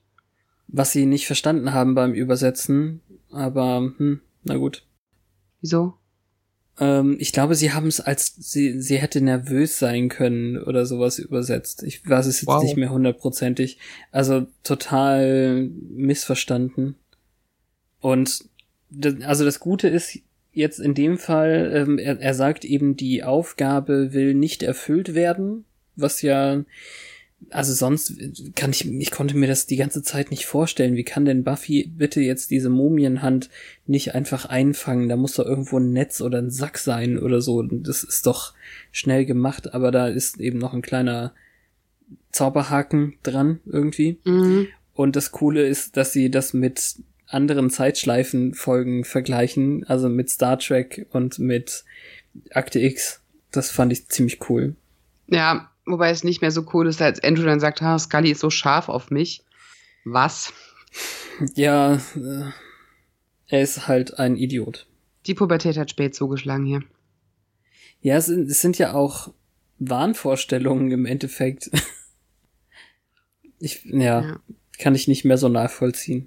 Was sie nicht verstanden haben beim Übersetzen, aber, hm, na gut. Wieso? Ähm, ich glaube, sie haben es als sie sie hätte nervös sein können oder sowas übersetzt. Ich weiß es jetzt Wow. nicht mehr hundertprozentig. Also total missverstanden. Und das, also das Gute ist jetzt in dem Fall, ähm, er, er sagt eben, die Aufgabe will nicht erfüllt werden, was ja also sonst kann ich, ich konnte mir das die ganze Zeit nicht vorstellen. Wie kann denn Buffy bitte jetzt diese Mumienhand nicht einfach einfangen? Da muss doch irgendwo ein Netz oder ein Sack sein oder so. Das ist doch schnell gemacht, aber da ist eben noch ein kleiner Zauberhaken dran irgendwie. Mhm. Und das Coole ist, dass sie das mit anderen Zeitschleifenfolgen vergleichen, also mit Star Trek und mit Akte X. Das fand ich ziemlich cool. Ja, wobei es nicht mehr so cool ist, als Andrew dann sagt, ha, Scully ist so scharf auf mich. Was? Ja, äh, er ist halt ein Idiot. Die Pubertät hat spät zugeschlagen hier. Ja, es sind, es sind ja auch Wahnvorstellungen im Endeffekt. Ich, ja, Ja. kann ich nicht mehr so nachvollziehen.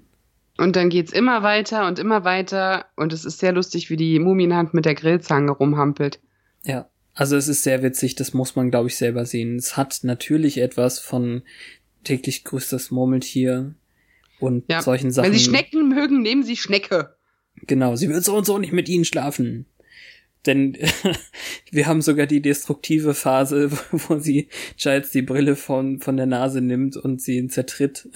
Und dann geht's immer weiter und immer weiter. Und es ist sehr lustig, wie die Mumienhand mit der Grillzange rumhampelt. Ja, also es ist sehr witzig, das muss man, glaube ich, selber sehen. Es hat natürlich etwas von täglich grüßt das Murmeltier und Ja, solchen Sachen. Wenn Sie Schnecken mögen, nehmen Sie Schnecke. Genau, sie wird so und so nicht mit ihnen schlafen. Denn wir haben sogar die destruktive Phase, wo sie Giles die Brille von, von der Nase nimmt und sie ihn zertritt.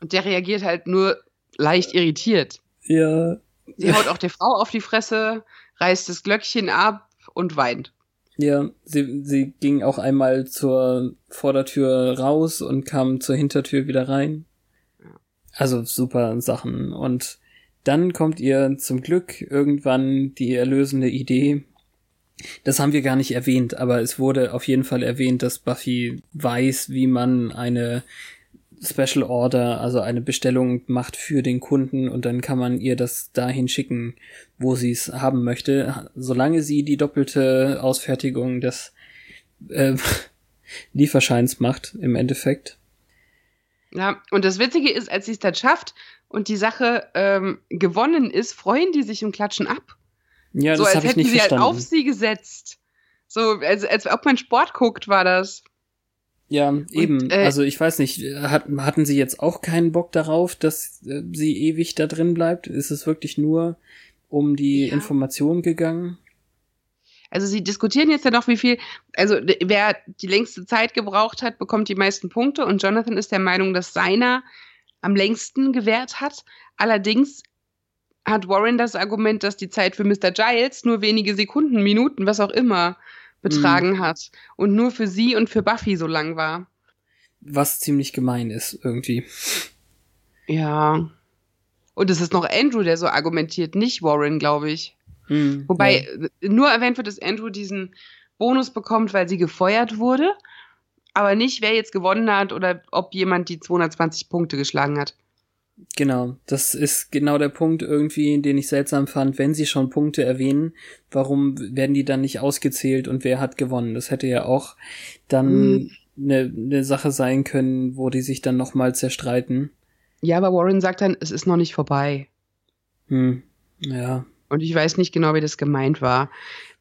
Und der reagiert halt nur leicht irritiert. Ja, Sie haut auch der Frau auf die Fresse, reißt das Glöckchen ab und weint. Ja, sie, sie ging auch einmal zur Vordertür raus und kam zur Hintertür wieder rein. Also super Sachen. Und dann kommt ihr zum Glück irgendwann die erlösende Idee. Das haben wir gar nicht erwähnt, aber es wurde auf jeden Fall erwähnt, dass Buffy weiß, wie man eine Special Order, also eine Bestellung macht für den Kunden und dann kann man ihr das dahin schicken, wo sie es haben möchte, solange sie die doppelte Ausfertigung des äh, Lieferscheins macht im Endeffekt. Ja, und das Witzige ist, als sie es dann schafft und die Sache ähm, gewonnen ist, freuen die sich und klatschen ab. Ja, so das als habe ich hätten nicht sie verstanden. halt auf sie gesetzt. So, als, als ob man Sport guckt, war das. Ja, eben. äh, also ich weiß nicht, hat, hatten Sie jetzt auch keinen Bock darauf, dass äh, sie ewig da drin bleibt? Ist es wirklich nur um die Ja. Information gegangen? Also sie diskutieren jetzt ja noch, wie viel, also wer die längste Zeit gebraucht hat, bekommt die meisten Punkte und Jonathan ist der Meinung, dass seiner am längsten gewährt hat. Allerdings hat Warren das Argument, dass die Zeit für Mr. Giles nur wenige Sekunden, Minuten, was auch immer betragen hat und nur für sie und für Buffy so lang war. Was ziemlich gemein ist irgendwie. Ja. Und es ist noch Andrew, der so argumentiert, nicht Warren, glaube ich. Hm, Wobei ja. äh, nur erwähnt wird, dass Andrew diesen Bonus bekommt, weil sie gefeuert wurde, aber nicht, wer jetzt gewonnen hat oder ob jemand die 220 Punkte geschlagen hat. Genau, das ist genau der Punkt irgendwie, den ich seltsam fand. Wenn sie schon Punkte erwähnen, warum werden die dann nicht ausgezählt und wer hat gewonnen? Das hätte ja auch dann Hm. eine ne Sache sein können, wo die sich dann nochmal zerstreiten. Ja, aber Warren sagt dann, es ist noch nicht vorbei. Hm, ja. Und ich weiß nicht genau, wie das gemeint war.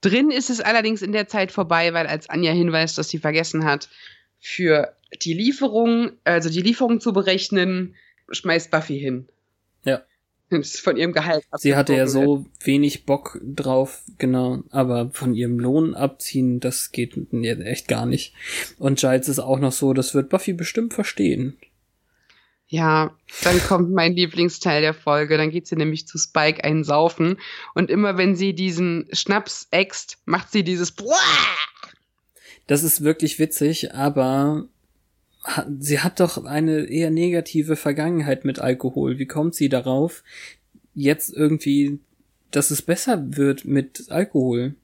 Drin ist es allerdings in der Zeit vorbei, weil als Anja hinweist, dass sie vergessen hat, für die Lieferung, also die Lieferung zu berechnen, schmeißt Buffy hin. Ja. Von ihrem Gehalt. Sie hatte ja so wenig Bock drauf, genau, aber von ihrem Lohn abziehen, das geht echt gar nicht. Und Giles ist auch noch so, das wird Buffy bestimmt verstehen. Ja, dann kommt mein Lieblingsteil der Folge. Dann geht sie nämlich zu Spike einsaufen. Und immer wenn sie diesen Schnaps äxt, macht sie dieses Buah! Das ist wirklich witzig, aber sie hat doch eine eher negative Vergangenheit mit Alkohol. Wie kommt sie darauf, jetzt irgendwie, dass es besser wird mit Alkohol?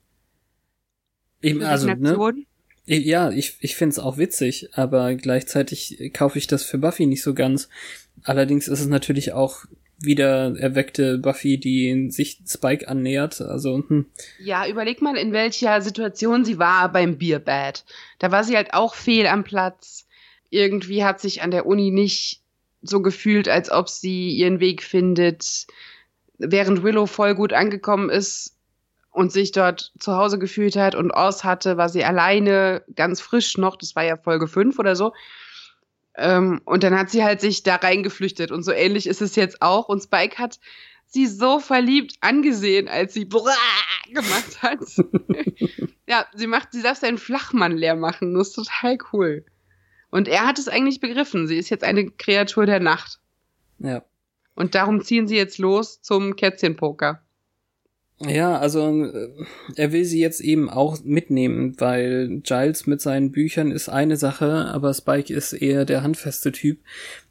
Ich, also, ne? Ja, ich, ich find's auch witzig, aber gleichzeitig kaufe ich das für Buffy nicht so ganz. Allerdings ist es natürlich auch wieder erweckte Buffy, die sich Spike annähert. Also, hm, Ja, überleg mal, in welcher Situation sie war beim Bierbad. Da war sie halt auch fehl am Platz. Irgendwie hat sich an der Uni nicht so gefühlt, als ob sie ihren Weg findet. Während Willow voll gut angekommen ist und sich dort zu Hause gefühlt hat und Oz hatte, war sie alleine, ganz frisch noch. Das war ja Folge 5 oder so. Ähm, und dann hat sie halt sich da reingeflüchtet. Und so ähnlich ist es jetzt auch. Und Spike hat sie so verliebt angesehen, als sie Brrrr gemacht hat. ja, sie macht, sie darf seinen Flachmann leer machen. Das ist total cool. Und er hat es eigentlich begriffen. Sie ist jetzt eine Kreatur der Nacht. ja. Und darum ziehen sie jetzt los zum Kätzchenpoker. Ja, also äh, er will sie jetzt eben auch mitnehmen, weil Giles mit seinen Büchern ist eine Sache, aber Spike ist eher der handfeste Typ.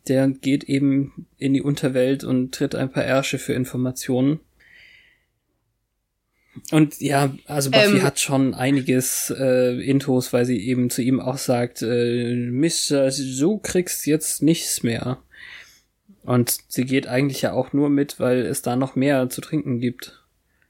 Der geht eben in die Unterwelt und tritt ein paar Ärsche für Informationen. Und ja, also Buffy Ähm. hat schon einiges äh, Intos, weil sie eben zu ihm auch sagt, äh, Mister, du kriegst jetzt nichts mehr. Und sie geht eigentlich ja auch nur mit, weil es da noch mehr zu trinken gibt.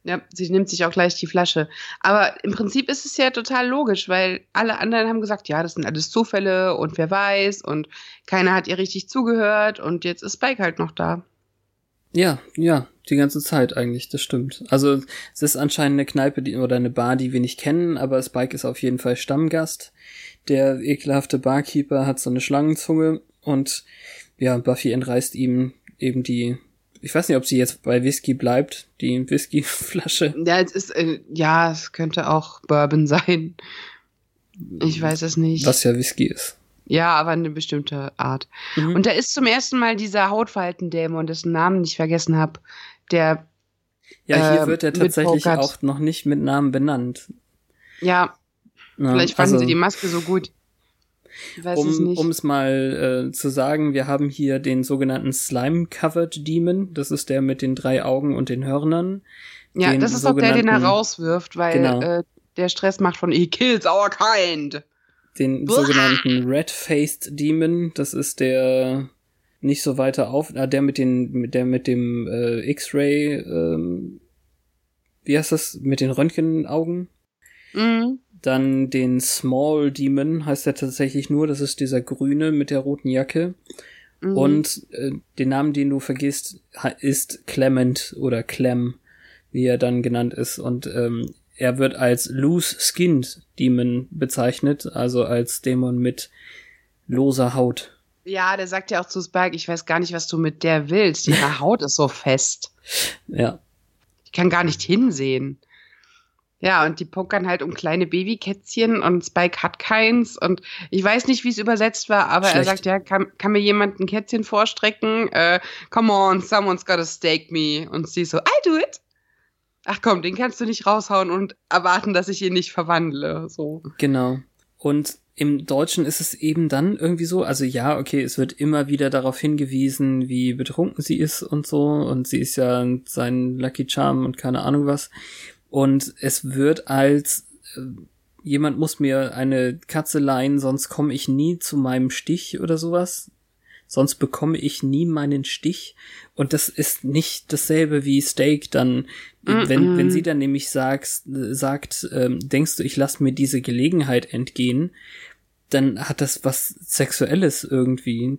Ja, sie nimmt sich auch gleich die Flasche. Aber im Prinzip ist es ja total logisch, weil alle anderen haben gesagt, ja, das sind alles Zufälle und wer weiß und keiner hat ihr richtig zugehört und jetzt ist Spike halt noch da. Ja, ja, die ganze Zeit eigentlich, das stimmt. Also es ist anscheinend eine Kneipe die, oder eine Bar, die wir nicht kennen, aber Spike ist auf jeden Fall Stammgast. Der ekelhafte Barkeeper hat so eine Schlangenzunge und ja, Buffy entreißt ihm eben die, ich weiß nicht, ob sie jetzt bei Whisky bleibt, die Whiskyflasche. Ja, es ist, äh, ja, es könnte auch Bourbon sein. Ich weiß es nicht. Was ja Whisky ist. Ja, aber eine bestimmte Art. Mhm. Und da ist zum ersten Mal dieser Hautfaltendämon, dessen Namen ich vergessen habe, der, ja, hier ähm, wird er tatsächlich auch noch nicht mit Namen benannt. ja, Ja, vielleicht fanden also- sie die Maske so gut. Ich weiß es um nicht. es mal äh, zu sagen, wir haben hier den sogenannten Slime-Covered Demon. Das ist der mit den drei Augen und den Hörnern. ja, den das ist doch der, den er rauswirft, weil Genau. äh, der Stress macht von He kills our kind. Den Buah! sogenannten Red-Faced Demon. Das ist der nicht so weiter auf, äh, der mit den, der mit dem äh, X-Ray, ähm, wie heißt das, mit den Röntgenaugen. Mhm. Dann den Small Demon heißt er tatsächlich nur, das ist dieser grüne mit der roten Jacke. Mhm. Und äh, den Namen, den du vergisst, ist Clement oder Clem, wie er dann genannt ist. Und ähm, er wird als Loose Skinned Demon bezeichnet, also als Dämon mit loser Haut. Ja, der sagt ja auch zu Spike, ich weiß gar nicht, was du mit der willst. Ihre Haut ist so fest. Ja, Ich kann gar nicht hinsehen. Ja, und die pokern halt um kleine Babykätzchen und Spike hat keins. Und ich weiß nicht, wie es übersetzt war, aber er Schlecht. sagt, ja, kann, kann mir jemand ein Kätzchen vorstrecken? Äh, come on, someone's gotta stake me. Und sie so, I do it. Ach komm, den kannst du nicht raushauen und erwarten, dass ich ihn nicht verwandle. So. genau. Und im Deutschen ist es eben dann irgendwie so, also ja, okay, es wird immer wieder darauf hingewiesen, wie betrunken sie ist und so, und sie ist ja sein Lucky Charm und keine Ahnung was. Und es wird als äh, jemand muss mir eine Katze leihen, sonst komme ich nie zu meinem Stich oder sowas. Sonst bekomme ich nie meinen Stich. Und das ist nicht dasselbe wie Steak dann, mm -mm. wenn, wenn sie dann nämlich sagst, sagt, ähm, denkst du, ich lasse mir diese Gelegenheit entgehen, dann hat das was Sexuelles irgendwie.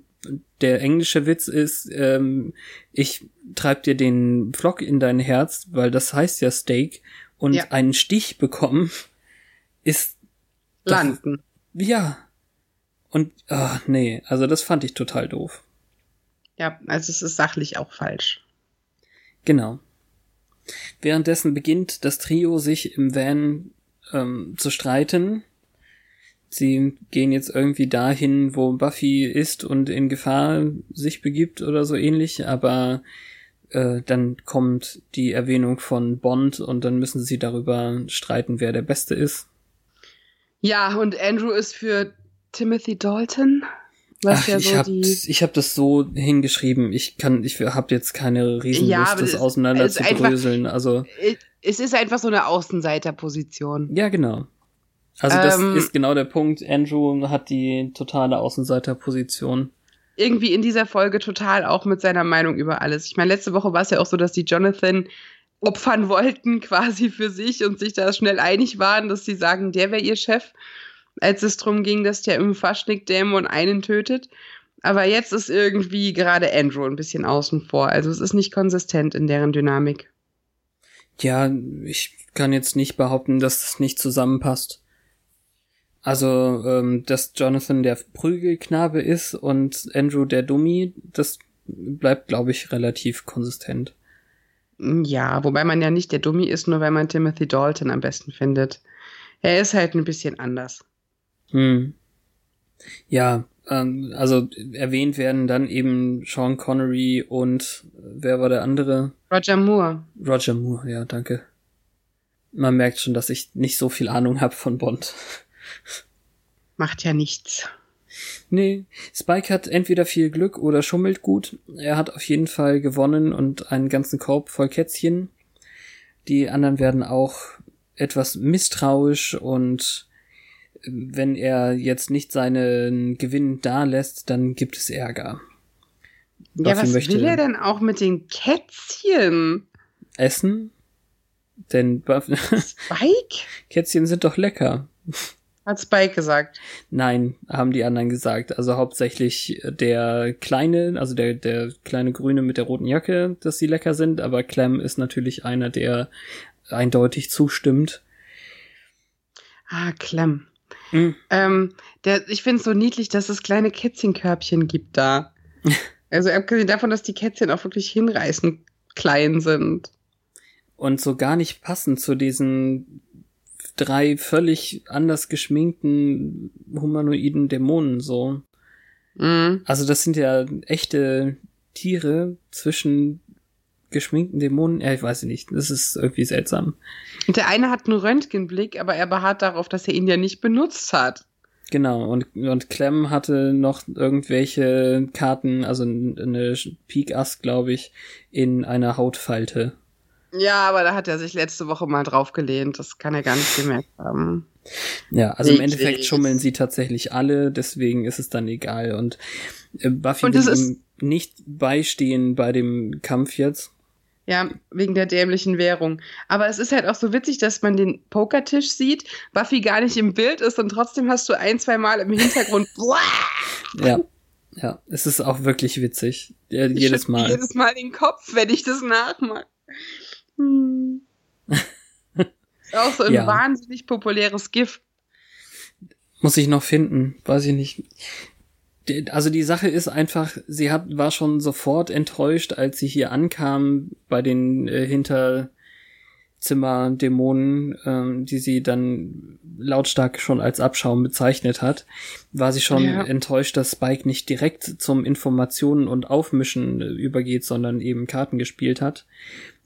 Der englische Witz ist, ähm, ich treib dir den Flock in dein Herz, weil das heißt ja Steak, und ja. einen Stich bekommen ist landen. Das, ja. Und oh, nee, also das fand ich total doof. Ja, also es ist sachlich auch falsch. Genau. Währenddessen beginnt das Trio sich im Van ähm, zu streiten. Sie gehen jetzt irgendwie dahin, wo Buffy ist und in Gefahr sich begibt oder so ähnlich, aber äh, dann kommt die Erwähnung von Bond und dann müssen sie darüber streiten, wer der Beste ist. Ja, und Andrew ist für Timothy Dalton. Was Ach, ja so ich habe ich hab das so hingeschrieben. Ich kann, ich habe jetzt keine Riesenlust, ja, das auseinander zu bröseln. Also es ist einfach so eine Außenseiterposition. Ja, genau. Also das ähm, ist genau der Punkt. Andrew hat die totale Außenseiterposition. Irgendwie in dieser Folge total auch mit seiner Meinung über alles. Ich meine, letzte Woche war es ja auch so, dass die Jonathan opfern wollten quasi für sich und sich da schnell einig waren, dass sie sagen, der wäre ihr Chef, als es darum ging, dass der im Faschnik-Dämon einen tötet. Aber jetzt ist irgendwie gerade Andrew ein bisschen außen vor. Also es ist nicht konsistent in deren Dynamik. Ja, ich kann jetzt nicht behaupten, dass es nicht zusammenpasst. Also, ähm, dass Jonathan der Prügelknabe ist und Andrew der Dummy, das bleibt, glaube ich, relativ konsistent. Ja, wobei man ja nicht der Dummy ist, nur weil man Timothy Dalton am besten findet. Er ist halt ein bisschen anders. Hm. Ja, ähm, also erwähnt werden dann eben Sean Connery und wer war der andere? Roger Moore. Roger Moore, ja, danke. Man merkt schon, dass ich nicht so viel Ahnung habe von Bond. Macht ja nichts. Nee, Spike hat entweder viel Glück oder schummelt gut. Er hat auf jeden Fall gewonnen und einen ganzen Korb voll Kätzchen. Die anderen werden auch etwas misstrauisch und äh, wenn er jetzt nicht seinen Gewinn da lässt, dann gibt es Ärger. Ja, Buffy was will er denn auch mit den Kätzchen? Essen? Denn Spike? Kätzchen sind doch lecker. Hat Spike gesagt. Nein, haben die anderen gesagt. Also hauptsächlich der kleine, also der, der kleine Grüne mit der roten Jacke, dass sie lecker sind, aber Clem ist natürlich einer, der eindeutig zustimmt. Ah, Clem. Mhm. Ähm, der, ich finde es so niedlich, dass es kleine Kätzchenkörbchen gibt da. also abgesehen davon, dass die Kätzchen auch wirklich hinreißend klein sind. Und so gar nicht passend zu diesen drei völlig anders geschminkten humanoiden Dämonen so. Mhm. Also das sind ja echte Tiere zwischen geschminkten Dämonen. Ja, ich weiß nicht. Das ist irgendwie seltsam. Und der eine hat einen Röntgenblick, aber er beharrt darauf, dass er ihn ja nicht benutzt hat. Genau, und, und Clem hatte noch irgendwelche Karten, also eine Peak Ass, glaube ich, in einer Hautfalte. Ja, aber da hat er sich letzte Woche mal draufgelehnt. Das kann er gar nicht gemerkt haben. Ja, also im Endeffekt schummeln sie tatsächlich alle, deswegen ist es dann egal. Und äh, Buffy und will ihm nicht beistehen bei dem Kampf jetzt. Ja, wegen der dämlichen Währung. Aber es ist halt auch so witzig, dass man den Pokertisch sieht, Buffy gar nicht im Bild ist und trotzdem hast du ein, zwei Mal im Hintergrund. ja. Ja, es ist auch wirklich witzig. Ja, jedes Mal. Jedes Mal den Kopf, wenn ich das nachmache. Hm. ist auch so ein ja. wahnsinnig populäres GIF. Muss ich noch finden, weiß ich nicht. Also die Sache ist einfach, sie hat, war schon sofort enttäuscht, als sie hier ankam bei den äh, Hinterzimmerdämonen, ähm, die sie dann lautstark schon als Abschaum bezeichnet hat, war sie schon ja. enttäuscht, dass Spike nicht direkt zum Informationen und Aufmischen äh, übergeht, sondern eben Karten gespielt hat.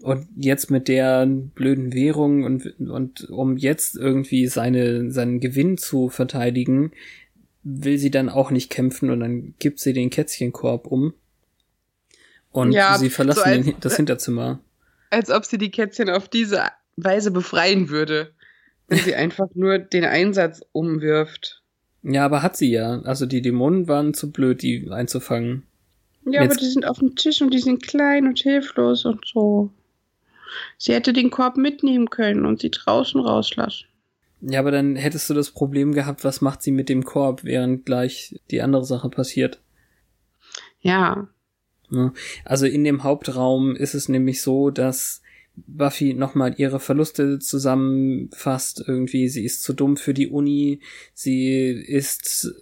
Und jetzt mit der blöden Währung und, und um jetzt irgendwie seine, seinen Gewinn zu verteidigen, will sie dann auch nicht kämpfen und dann gibt sie den Kätzchenkorb um. Und Ja, sie verlassen so als- den, das Hinterzimmer. Als ob sie die Kätzchen auf diese Weise befreien würde. Wenn sie einfach nur den Einsatz umwirft. Ja, aber hat sie ja. Also die Dämonen waren zu blöd, die einzufangen. Ja, Jetzt- aber die sind auf dem Tisch und die sind klein und hilflos und so. Sie hätte den Korb mitnehmen können und sie draußen rauslassen. Ja, aber dann hättest du das Problem gehabt, was macht sie mit dem Korb, während gleich die andere Sache passiert. Ja. Also in dem Hauptraum ist es nämlich so, dass Buffy nochmal ihre Verluste zusammenfasst. Irgendwie, sie ist zu dumm für die Uni, sie ist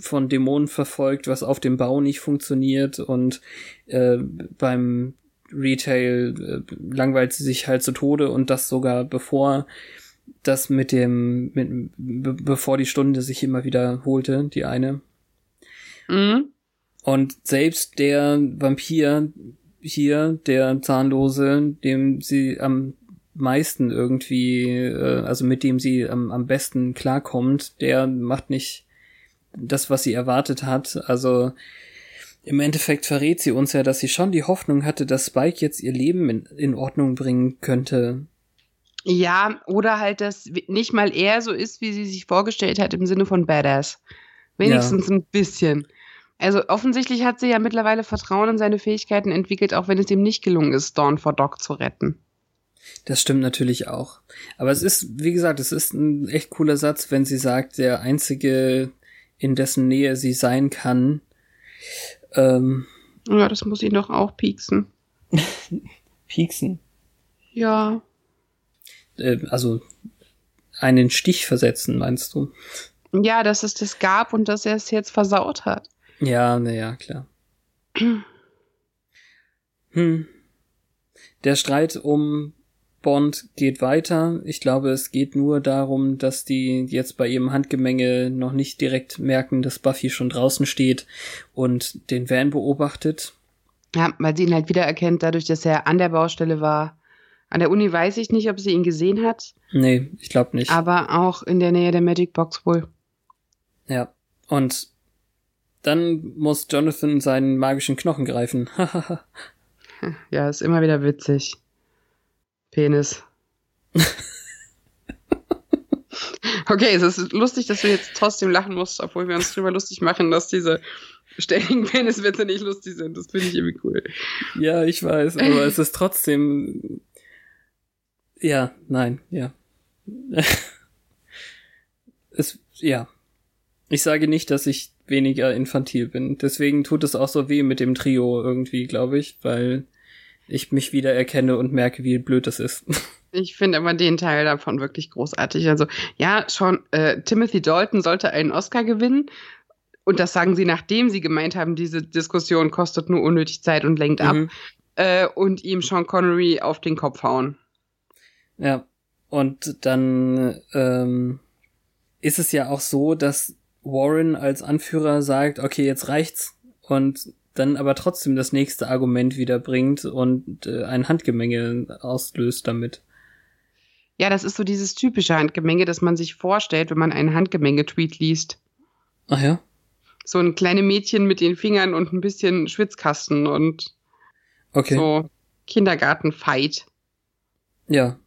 von Dämonen verfolgt, was auf dem Bau nicht funktioniert und äh, beim Retail äh, langweilt sie sich halt zu Tode und das sogar bevor das mit dem, mit, be bevor die Stunde sich immer wiederholte, die eine. Mhm. Und selbst der Vampir hier, der Zahnlose, dem sie am meisten irgendwie, äh, also mit dem sie am, am besten klarkommt, der macht nicht das, was sie erwartet hat. Also im Endeffekt verrät sie uns ja, dass sie schon die Hoffnung hatte, dass Spike jetzt ihr Leben in, in Ordnung bringen könnte. Ja, oder halt, dass nicht mal er so ist, wie sie sich vorgestellt hat, im Sinne von Badass. Wenigstens ein bisschen. Also offensichtlich hat sie ja mittlerweile Vertrauen in seine Fähigkeiten entwickelt, auch wenn es ihm nicht gelungen ist, Dawn vor Doc zu retten. Das stimmt natürlich auch. Aber es ist, wie gesagt, es ist ein echt cooler Satz, wenn sie sagt, der einzige, in dessen Nähe sie sein kann. Ähm, Ja, das muss ihn doch auch pieksen. pieksen. Ja. Äh, also einen Stich versetzen, meinst du? Ja, dass es das gab und dass er es jetzt versaut hat. Ja, naja, klar. Hm. Der Streit um Bond geht weiter. Ich glaube, es geht nur darum, dass die jetzt bei ihrem Handgemenge noch nicht direkt merken, dass Buffy schon draußen steht und den Van beobachtet. Ja, weil sie ihn halt wiedererkennt, dadurch, dass er an der Baustelle war. An der Uni weiß ich nicht, ob sie ihn gesehen hat, Nee, ich glaube nicht. aber auch in der Nähe der Magic Box wohl. Ja. Und dann muss Jonathan seinen magischen Knochen greifen. Ja, ist immer wieder witzig. Penis. okay, es ist lustig, dass du jetzt trotzdem lachen musst, obwohl wir uns drüber lustig machen, dass diese ständigen Peniswitze nicht lustig sind. Das finde ich irgendwie cool. ja, ich weiß, aber es ist trotzdem. Ja, nein, ja. es, ja. Ich sage nicht, dass ich weniger infantil bin. Deswegen tut es auch so weh mit dem Trio irgendwie, glaube ich, weil ich mich wieder erkenne und merke, wie blöd das ist. Ich finde aber den Teil davon wirklich großartig. Also, ja, schon, äh, Timothy Dalton sollte einen Oscar gewinnen. Und das sagen sie, nachdem sie gemeint haben, diese Diskussion kostet nur unnötig Zeit und lenkt ab. Mhm. Äh, und ihm Sean Connery auf den Kopf hauen. Ja. Und dann ähm, ist es ja auch so, dass Warren als Anführer sagt, okay, jetzt reicht's und dann aber trotzdem das nächste Argument wieder bringt und äh, ein Handgemenge auslöst damit. Ja, das ist so dieses typische Handgemenge, das man sich vorstellt, wenn man einen Handgemenge-Tweet liest. Ach ja? So ein kleine Mädchen mit den Fingern und ein bisschen Schwitzkasten und Okay. so Kindergarten-Fight. Ja.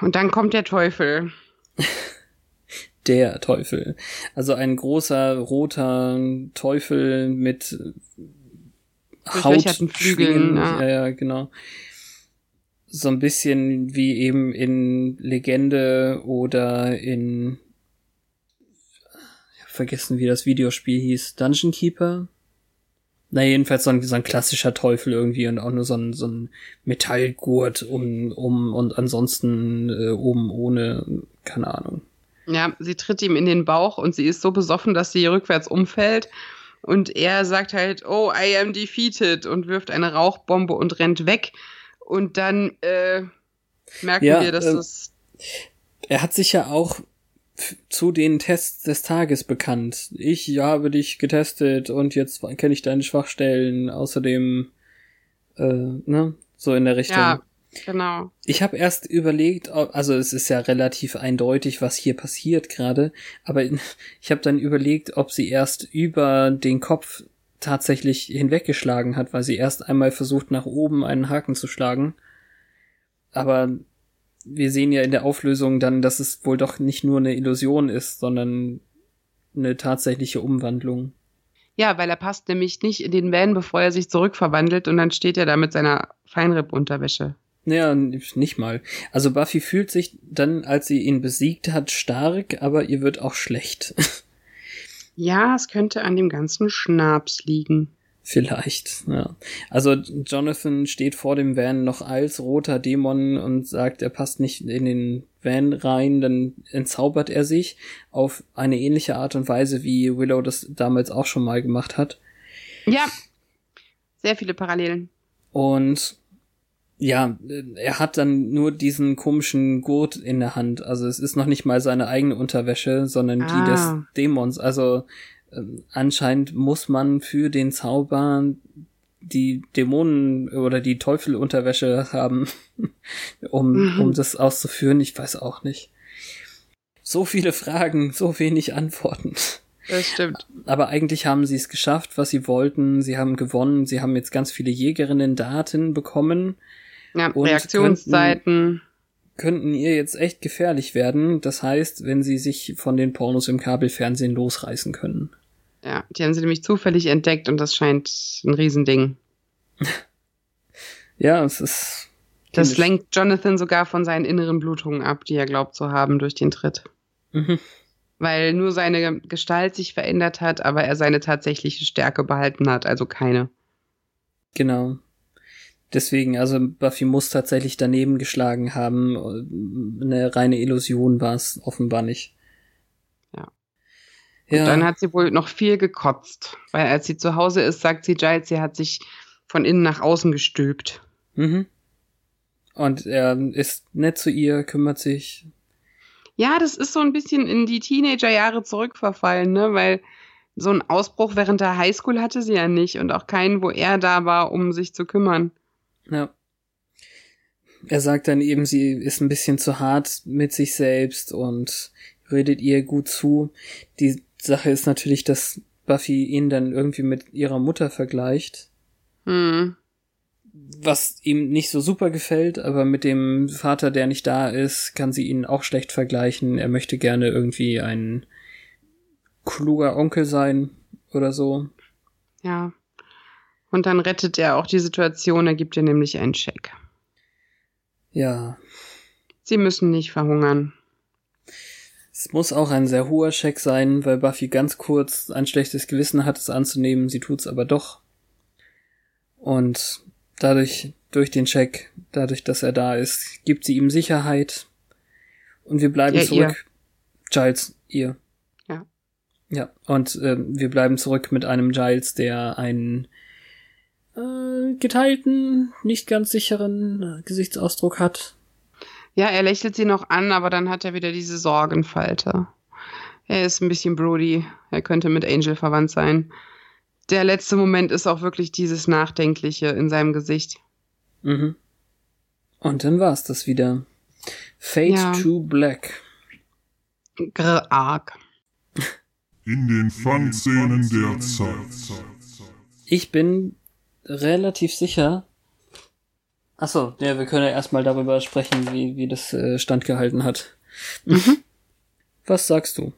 Und dann kommt der Teufel. Der Teufel. Also ein großer roter Teufel mit Durchlöcherten Flügeln, Hautschwingen. ja. Ja, ja, genau. So ein bisschen wie eben in Legende oder in ich hab vergessen, wie das Videospiel hieß. Dungeon Keeper? Na, jedenfalls so ein, so ein klassischer Teufel irgendwie und auch nur so ein, so ein Metallgurt um, um und ansonsten äh, oben ohne, keine Ahnung. Ja, sie tritt ihm in den Bauch und sie ist so besoffen, dass sie rückwärts umfällt. Und er sagt halt, oh, I am defeated und wirft eine Rauchbombe und rennt weg. Und dann äh, merken Ja, wir, dass äh, das. Er hat sich ja auch zu den Tests des Tages bekannt. Ich habe dich getestet und jetzt kenne ich deine Schwachstellen. Außerdem, äh, ne, so in der Richtung. Ja, Genau. Ich habe erst überlegt, also es ist ja relativ eindeutig, was hier passiert gerade, aber ich habe dann überlegt, ob sie erst über den Kopf tatsächlich hinweggeschlagen hat, weil sie erst einmal versucht, nach oben einen Haken zu schlagen. Aber wir sehen ja in der Auflösung dann, dass es wohl doch nicht nur eine Illusion ist, sondern eine tatsächliche Umwandlung. Ja, weil er passt nämlich nicht in den Van, bevor er sich zurückverwandelt und dann steht er da mit seiner Feinripp-Unterwäsche. Ja, nicht mal. Also Buffy fühlt sich dann, als sie ihn besiegt hat, stark, aber ihr wird auch schlecht. Ja, es könnte an dem ganzen Schnaps liegen. Vielleicht, ja. Also Jonathan steht vor dem Van noch als roter Dämon und sagt, er passt nicht in den Van rein, dann entzaubert er sich auf eine ähnliche Art und Weise, wie Willow das damals auch schon mal gemacht hat. Ja, sehr viele Parallelen. Und ja, er hat dann nur diesen komischen Gurt in der Hand. Also es ist noch nicht mal seine eigene Unterwäsche, sondern ah. die des ah. Dämons. Also anscheinend muss man für den Zauber die Dämonen oder die Teufelunterwäsche haben, um, mhm. um das auszuführen. Ich weiß auch nicht. So viele Fragen, so wenig Antworten. Das stimmt. Aber eigentlich haben sie es geschafft, was sie wollten. Sie haben gewonnen. Sie haben jetzt ganz viele Jägerinnen-Daten bekommen. Ja, und Reaktionszeiten. Könnten, könnten ihr jetzt echt gefährlich werden. Das heißt, wenn sie sich von den Pornos im Kabelfernsehen losreißen können. Ja, die haben sie nämlich zufällig entdeckt und das scheint ein Riesending. ja, es ist. Das lenkt Jonathan sogar von seinen inneren Blutungen ab, die er glaubt zu haben durch den Tritt. Mhm. Weil nur seine Gestalt sich verändert hat, aber er seine tatsächliche Stärke behalten hat, also keine. Genau. Deswegen, also Buffy muss tatsächlich daneben geschlagen haben. Eine reine Illusion war es offenbar nicht. Und ja. dann hat sie wohl noch viel gekotzt. Weil als sie zu Hause ist, sagt sie Giles, sie hat sich von innen nach außen gestülpt. Mhm. Und er ist nett zu ihr, kümmert sich. Ja, das ist so ein bisschen in die Teenagerjahre zurückverfallen, ne? Weil so einen Ausbruch während der Highschool hatte sie ja nicht und auch keinen, wo er da war, um sich zu kümmern. Ja. Er sagt dann eben, sie ist ein bisschen zu hart mit sich selbst und redet ihr gut zu. Die Sache ist natürlich, dass Buffy ihn dann irgendwie mit ihrer Mutter vergleicht. Hm. Was ihm nicht so super gefällt, aber mit dem Vater, der nicht da ist, kann sie ihn auch schlecht vergleichen. Er möchte gerne irgendwie ein kluger Onkel sein oder so. Ja. Und dann rettet er auch die Situation, er gibt ihr nämlich einen Scheck. Ja. Sie müssen nicht verhungern. Es muss auch ein sehr hoher Scheck sein, weil Buffy ganz kurz ein schlechtes Gewissen hat, es anzunehmen, sie tut's aber doch. Und dadurch, durch den Scheck, dadurch, dass er da ist, gibt sie ihm Sicherheit. Und wir bleiben ja, zurück. Ihr. Giles, ihr. Ja. Ja, und äh, wir bleiben zurück mit einem Giles, der einen äh, geteilten, nicht ganz sicheren äh, Gesichtsausdruck hat. Ja, er lächelt sie noch an, aber dann hat er wieder diese Sorgenfalte. Er ist ein bisschen Brody. Er könnte mit Angel verwandt sein. Der letzte Moment ist auch wirklich dieses Nachdenkliche in seinem Gesicht. Mhm. Und dann war's das wieder. Fade ja. to Black. Grr arg. In den Fangszenen der Zeit. Ich bin relativ sicher. Achso, ja, wir können ja erstmal darüber sprechen, wie, wie das äh, standgehalten hat. Mhm. Was sagst du?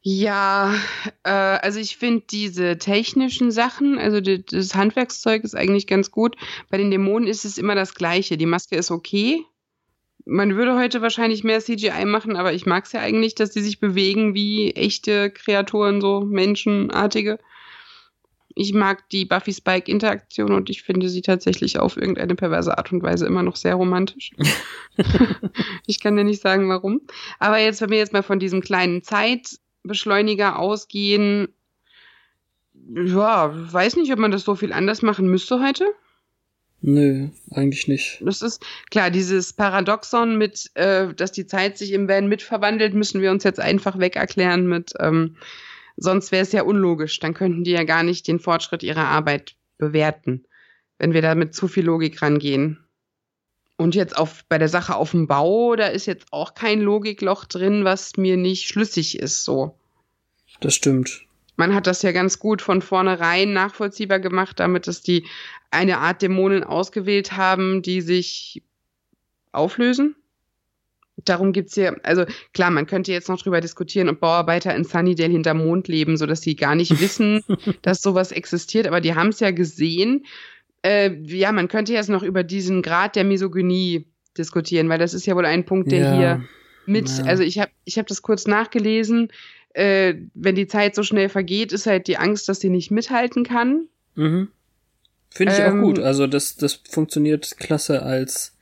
Ja, äh, also ich finde diese technischen Sachen, also die, das Handwerkszeug ist eigentlich ganz gut. Bei den Dämonen ist es immer das Gleiche. Die Maske ist okay. Man würde heute wahrscheinlich mehr CGI machen, aber ich mag es ja eigentlich, dass die sich bewegen wie echte Kreaturen, so menschenartige ich mag die Buffy Spike Interaktion und ich finde sie tatsächlich auf irgendeine perverse Art und Weise immer noch sehr romantisch. ich kann dir nicht sagen, warum. Aber jetzt, wenn wir jetzt mal von diesem kleinen Zeitbeschleuniger ausgehen, ja, weiß nicht, ob man das so viel anders machen müsste heute. Nö, eigentlich nicht. Das ist klar, dieses Paradoxon mit, äh, dass die Zeit sich im Van mitverwandelt, müssen wir uns jetzt einfach weg erklären mit, ähm, Sonst wäre es ja unlogisch. Dann könnten die ja gar nicht den Fortschritt ihrer Arbeit bewerten, wenn wir da mit zu viel Logik rangehen. Und jetzt auf, bei der Sache auf dem Bau, da ist jetzt auch kein Logikloch drin, was mir nicht schlüssig ist, so. Das stimmt. Man hat das ja ganz gut von vornherein nachvollziehbar gemacht, damit es die eine Art Dämonen ausgewählt haben, die sich auflösen. Darum gibt's hier, also klar, man könnte jetzt noch drüber diskutieren, ob Bauarbeiter in Sunnydale hinterm Mond leben, so dass sie gar nicht wissen, dass sowas existiert, aber die haben es ja gesehen äh, ja, man könnte jetzt noch über diesen Grad der Misogynie diskutieren, weil das ist ja wohl ein Punkt, der ja. hier mit, ja. also ich habe ich hab das kurz nachgelesen, äh, wenn die Zeit so schnell vergeht, ist halt die Angst, dass sie nicht mithalten kann. Mhm. Finde ich ähm, auch gut. Also das, das funktioniert klasse als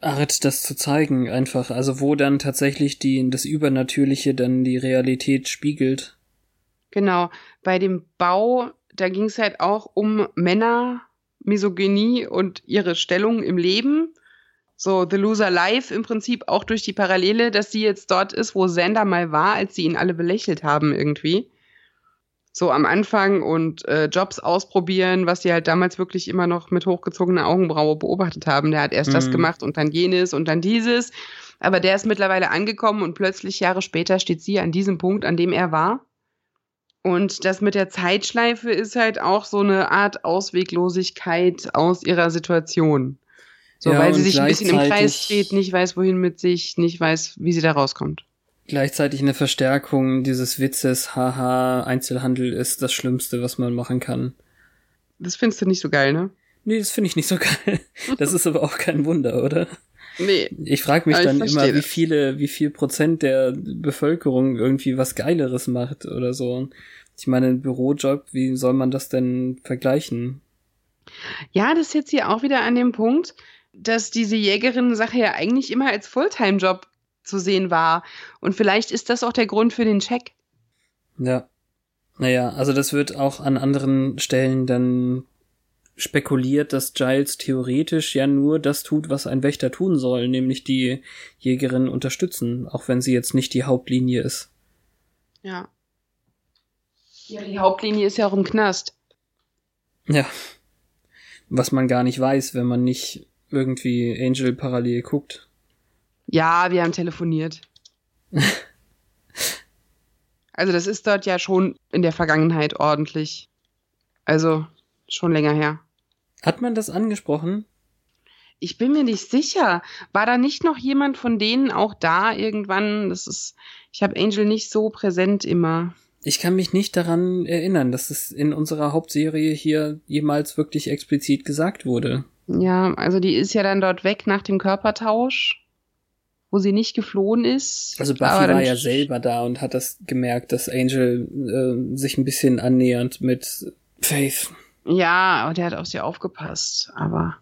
Art, das zu zeigen, einfach. Also wo dann tatsächlich die, das Übernatürliche dann die Realität spiegelt. Genau. Bei dem Bau, da ging es halt auch um Männer, Misogynie und ihre Stellung im Leben. So The Loser Life im Prinzip auch durch die Parallele, dass sie jetzt dort ist, wo Sander mal war, als sie ihn alle belächelt haben irgendwie. So am Anfang und äh, Jobs ausprobieren, was sie halt damals wirklich immer noch mit hochgezogener Augenbraue beobachtet haben. Der hat erst mhm. das gemacht und dann jenes und dann dieses. Aber der ist mittlerweile angekommen und plötzlich Jahre später steht sie an diesem Punkt, an dem er war. Und das mit der Zeitschleife ist halt auch so eine Art Ausweglosigkeit aus ihrer Situation. So, ja, weil sie sich ein bisschen im Kreis dreht, nicht weiß, wohin mit sich, nicht weiß, wie sie da rauskommt. Gleichzeitig eine Verstärkung dieses Witzes, haha, Einzelhandel ist das Schlimmste, was man machen kann. Das findest du nicht so geil, ne? Nee, das finde ich nicht so geil. Das ist aber auch kein Wunder, oder? Nee. Ich frage mich dann immer, wie viele, wie viel Prozent der Bevölkerung irgendwie was Geileres macht oder so. Ich meine, ein Bürojob, wie soll man das denn vergleichen? Ja, das ist jetzt hier auch wieder an dem Punkt, dass diese Jägerinnen-Sache ja eigentlich immer als Fulltime-Job zu sehen war. Und vielleicht ist das auch der Grund für den Check. Ja. Naja, also das wird auch an anderen Stellen dann spekuliert, dass Giles theoretisch ja nur das tut, was ein Wächter tun soll, nämlich die Jägerin unterstützen, auch wenn sie jetzt nicht die Hauptlinie ist. Ja. Ja, die Hauptlinie ist ja auch im Knast. Ja. Was man gar nicht weiß, wenn man nicht irgendwie Angel parallel guckt. Ja, wir haben telefoniert. also das ist dort ja schon in der Vergangenheit ordentlich. Also schon länger her. Hat man das angesprochen? Ich bin mir nicht sicher. War da nicht noch jemand von denen auch da irgendwann? Das ist, ich habe Angel nicht so präsent immer. Ich kann mich nicht daran erinnern, dass es in unserer Hauptserie hier jemals wirklich explizit gesagt wurde. Ja, also die ist ja dann dort weg nach dem Körpertausch, wo sie nicht geflohen ist. Also Buffy war ja selber da und hat das gemerkt, dass Angel äh, sich ein bisschen annähernd mit Faith ja, und der hat auf sie aufgepasst, aber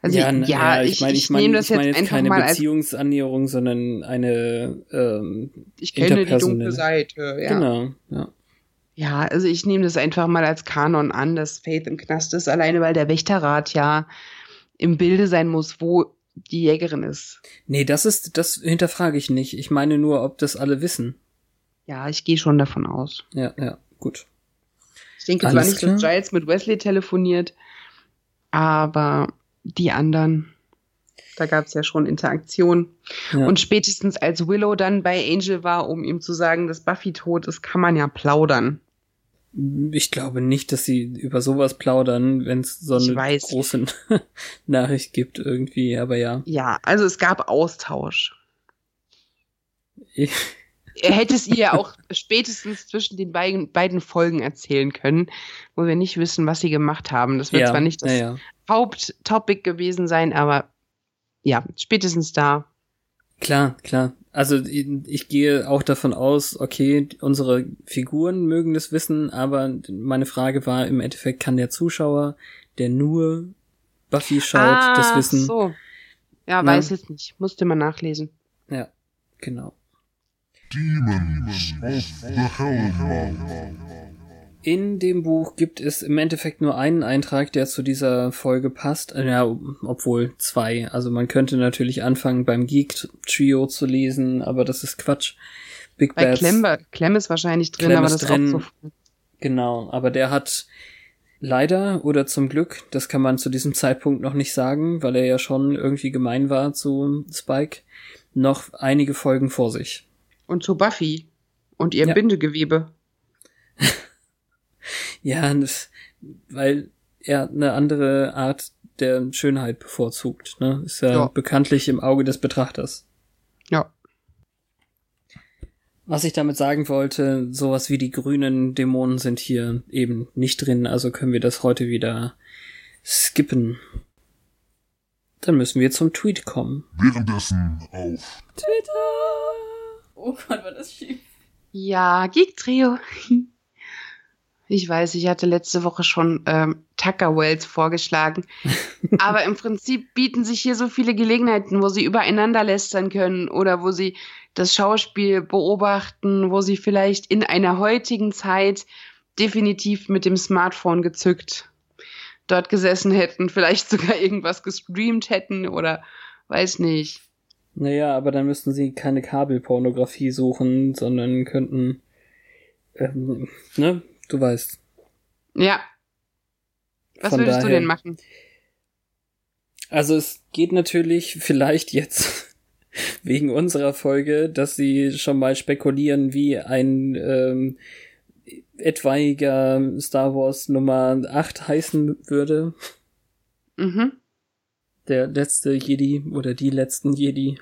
also ja, ich, ja, ich, ich meine, ich, ich meine, ich meine jetzt keine Beziehungsannäherung, sondern eine ähm, Ich kenne die dunkle Seite, ja. Genau, ja. Ja, also ich nehme das einfach mal als Kanon an, dass Faith im Knast ist, alleine weil der Wächterrat ja im Bilde sein muss, wo die Jägerin ist. Nee, das ist, das hinterfrage ich nicht. Ich meine nur, ob das alle wissen. Ja, ich gehe schon davon aus. Ja, ja, gut. Ich denke zwar nicht, klar? dass Giles mit Wesley telefoniert, aber die anderen, da gab es ja schon Interaktion. Ja. Und spätestens als Willow dann bei Angel war, um ihm zu sagen, dass Buffy tot ist, kann man ja plaudern. Ich glaube nicht, dass sie über sowas plaudern, wenn es so eine große Nachricht gibt irgendwie, aber ja. Ja, also es gab Austausch. Ich, er hätte es ihr auch spätestens zwischen den beiden, beiden Folgen erzählen können, wo wir nicht wissen, was sie gemacht haben. Das wird ja, zwar nicht das ja, ja. Haupttopic gewesen sein, aber ja, spätestens da. Klar, klar. Also ich, gehe auch davon aus, okay, unsere Figuren mögen das wissen, aber meine Frage war, im Endeffekt kann der Zuschauer, der nur Buffy schaut, ah, das wissen. so. Ja, Na? weiß jetzt nicht. Musste man nachlesen. Ja, genau. Demons of the Hellmouth. In dem Buch gibt es im Endeffekt nur einen Eintrag, der zu dieser Folge passt. Äh, ja, obwohl zwei. Also man könnte natürlich anfangen beim Geek Trio zu lesen, aber das ist Quatsch. Big Bei Clem, Clem ist wahrscheinlich drin, Clem aber das ist drin. Auch so Genau, aber der hat leider oder zum Glück, das kann man zu diesem Zeitpunkt noch nicht sagen, weil er ja schon irgendwie gemein war zu Spike, noch einige Folgen vor sich. Und zu Buffy und ihrem Ja. Bindegewebe. Ja, das, weil er eine andere Art der Schönheit bevorzugt, ne? Ist ja, Ja. bekanntlich im Auge des Betrachters. Ja. Was ich damit sagen wollte, sowas wie die grünen Dämonen sind hier eben nicht drin, also können wir das heute wieder skippen. Dann müssen wir zum Tweet kommen. Währenddessen auf Twitter! Oh Gott, war das schief. Ja, Geek Trio. Ich weiß, ich hatte letzte Woche schon ähm, Tucker Wells vorgeschlagen. Aber im Prinzip bieten sich hier so viele Gelegenheiten, wo sie übereinander lästern können oder wo sie das Schauspiel beobachten, wo sie vielleicht in einer heutigen Zeit definitiv mit dem Smartphone gezückt dort gesessen hätten, vielleicht sogar irgendwas gestreamt hätten oder weiß nicht. Naja, aber dann müssten sie keine Kabelpornografie suchen, sondern könnten, ähm, ne, du weißt. Ja. Was Von würdest du daher- denn machen? Also es geht natürlich vielleicht jetzt wegen unserer Folge, dass sie schon mal spekulieren, wie ein ähm, etwaiger Star Wars Nummer 8 heißen würde. Mhm. Der letzte Jedi oder die letzten Jedi.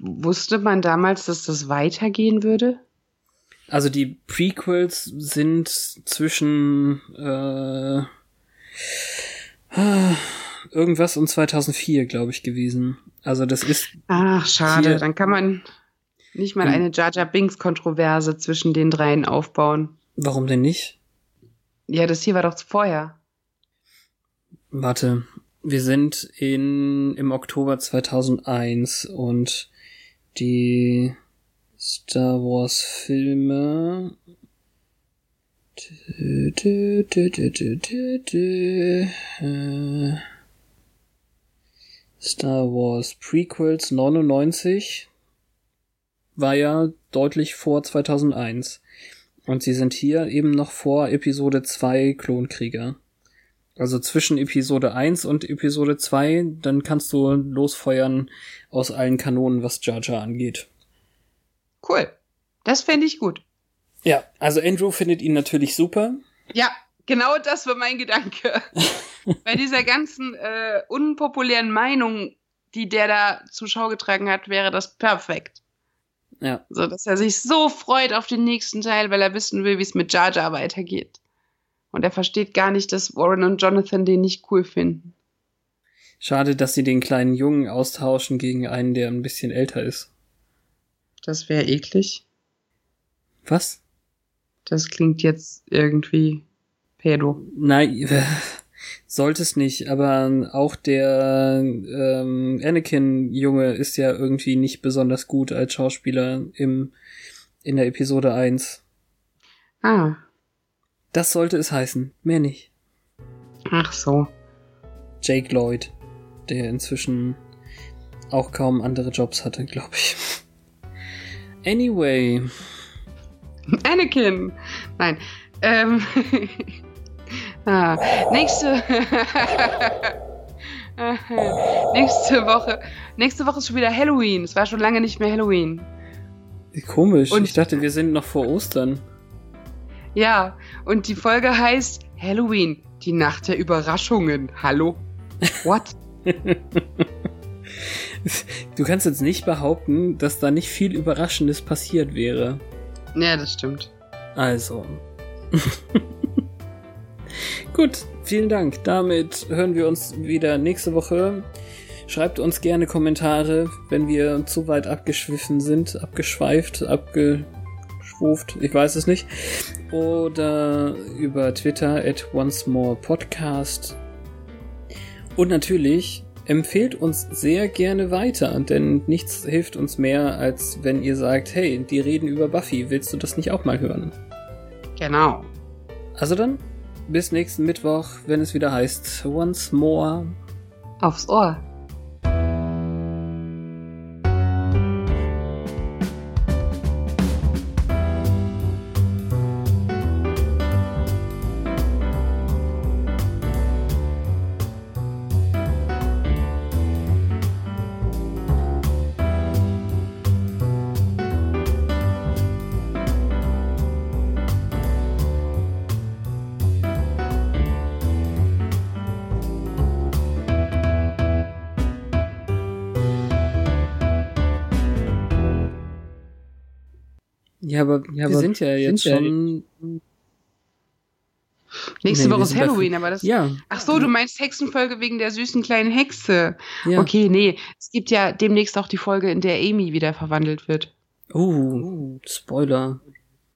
Wusste man damals, dass das weitergehen würde? Also die Prequels sind zwischen äh, irgendwas um 2004, glaube ich, gewesen. Also das ist Ach, schade. Dann kann man nicht mal Hm. eine Jar Jar Binks Kontroverse zwischen den dreien aufbauen. warum denn nicht? Ja, das hier war doch vorher. Warte, wir sind in im Oktober 2001 und die Star Wars Filme Star Wars Prequels 99 war ja deutlich vor 2001 und sie sind hier eben noch vor Episode 2 Klonkrieger. Also zwischen Episode 1 und Episode 2, dann kannst du losfeuern aus allen Kanonen, was Jar Jar angeht. Cool. Das fände ich gut. Ja, also Andrew findet ihn natürlich super. Ja, genau das war mein Gedanke. Bei dieser ganzen äh, unpopulären Meinung, die der da zur Schau getragen hat, wäre das perfekt. Ja, So, dass er sich so freut auf den nächsten Teil, weil er wissen will, wie es mit Jar Jar weitergeht. Und er versteht gar nicht, dass Warren und Jonathan den nicht cool finden. schade, dass sie den kleinen Jungen austauschen gegen einen, der ein bisschen älter ist. Das wäre eklig. Was? Das klingt jetzt irgendwie pedo. Nein, äh, sollte es nicht, aber auch der ähm, Anakin-Junge ist ja irgendwie nicht besonders gut als Schauspieler im, in der Episode 1. Ah, Das sollte es heißen, mehr nicht. ach so. Jake Lloyd, der inzwischen auch kaum andere Jobs hatte, glaube ich. Anyway, Anakin! Nein. Ähm. ah, nächste. nächste Woche. Nächste Woche ist schon wieder Halloween. Es war schon lange nicht mehr Halloween. komisch. Und- ich dachte, wir sind noch vor Ostern. Ja, und die Folge heißt Halloween, die Nacht der Überraschungen. Hallo? What? Du kannst jetzt nicht behaupten, dass da nicht viel Überraschendes passiert wäre. ja, das stimmt. Also. Gut, vielen Dank. Damit hören wir uns wieder nächste Woche. Schreibt uns gerne Kommentare, wenn wir zu weit abgeschwiffen sind, abgeschweift, abgeschwuft, ich weiß es nicht. Oder über Twitter at once more podcast. Und natürlich empfehlt uns sehr gerne weiter, denn nichts hilft uns mehr, als wenn ihr sagt, hey, die reden über Buffy, willst du das nicht auch mal hören? Genau. Also dann, bis nächsten Mittwoch, wenn es wieder heißt Once More. Aufs Ohr. Ja, aber ja, wir sind ja jetzt sind schon. Nächste nee, Woche ist Halloween, aber das. Ja. Ach so, du meinst Hexenfolge wegen der süßen kleinen Hexe. Ja. Okay, nee. Es gibt ja demnächst auch die Folge, in der Amy wieder verwandelt wird. Oh, Spoiler.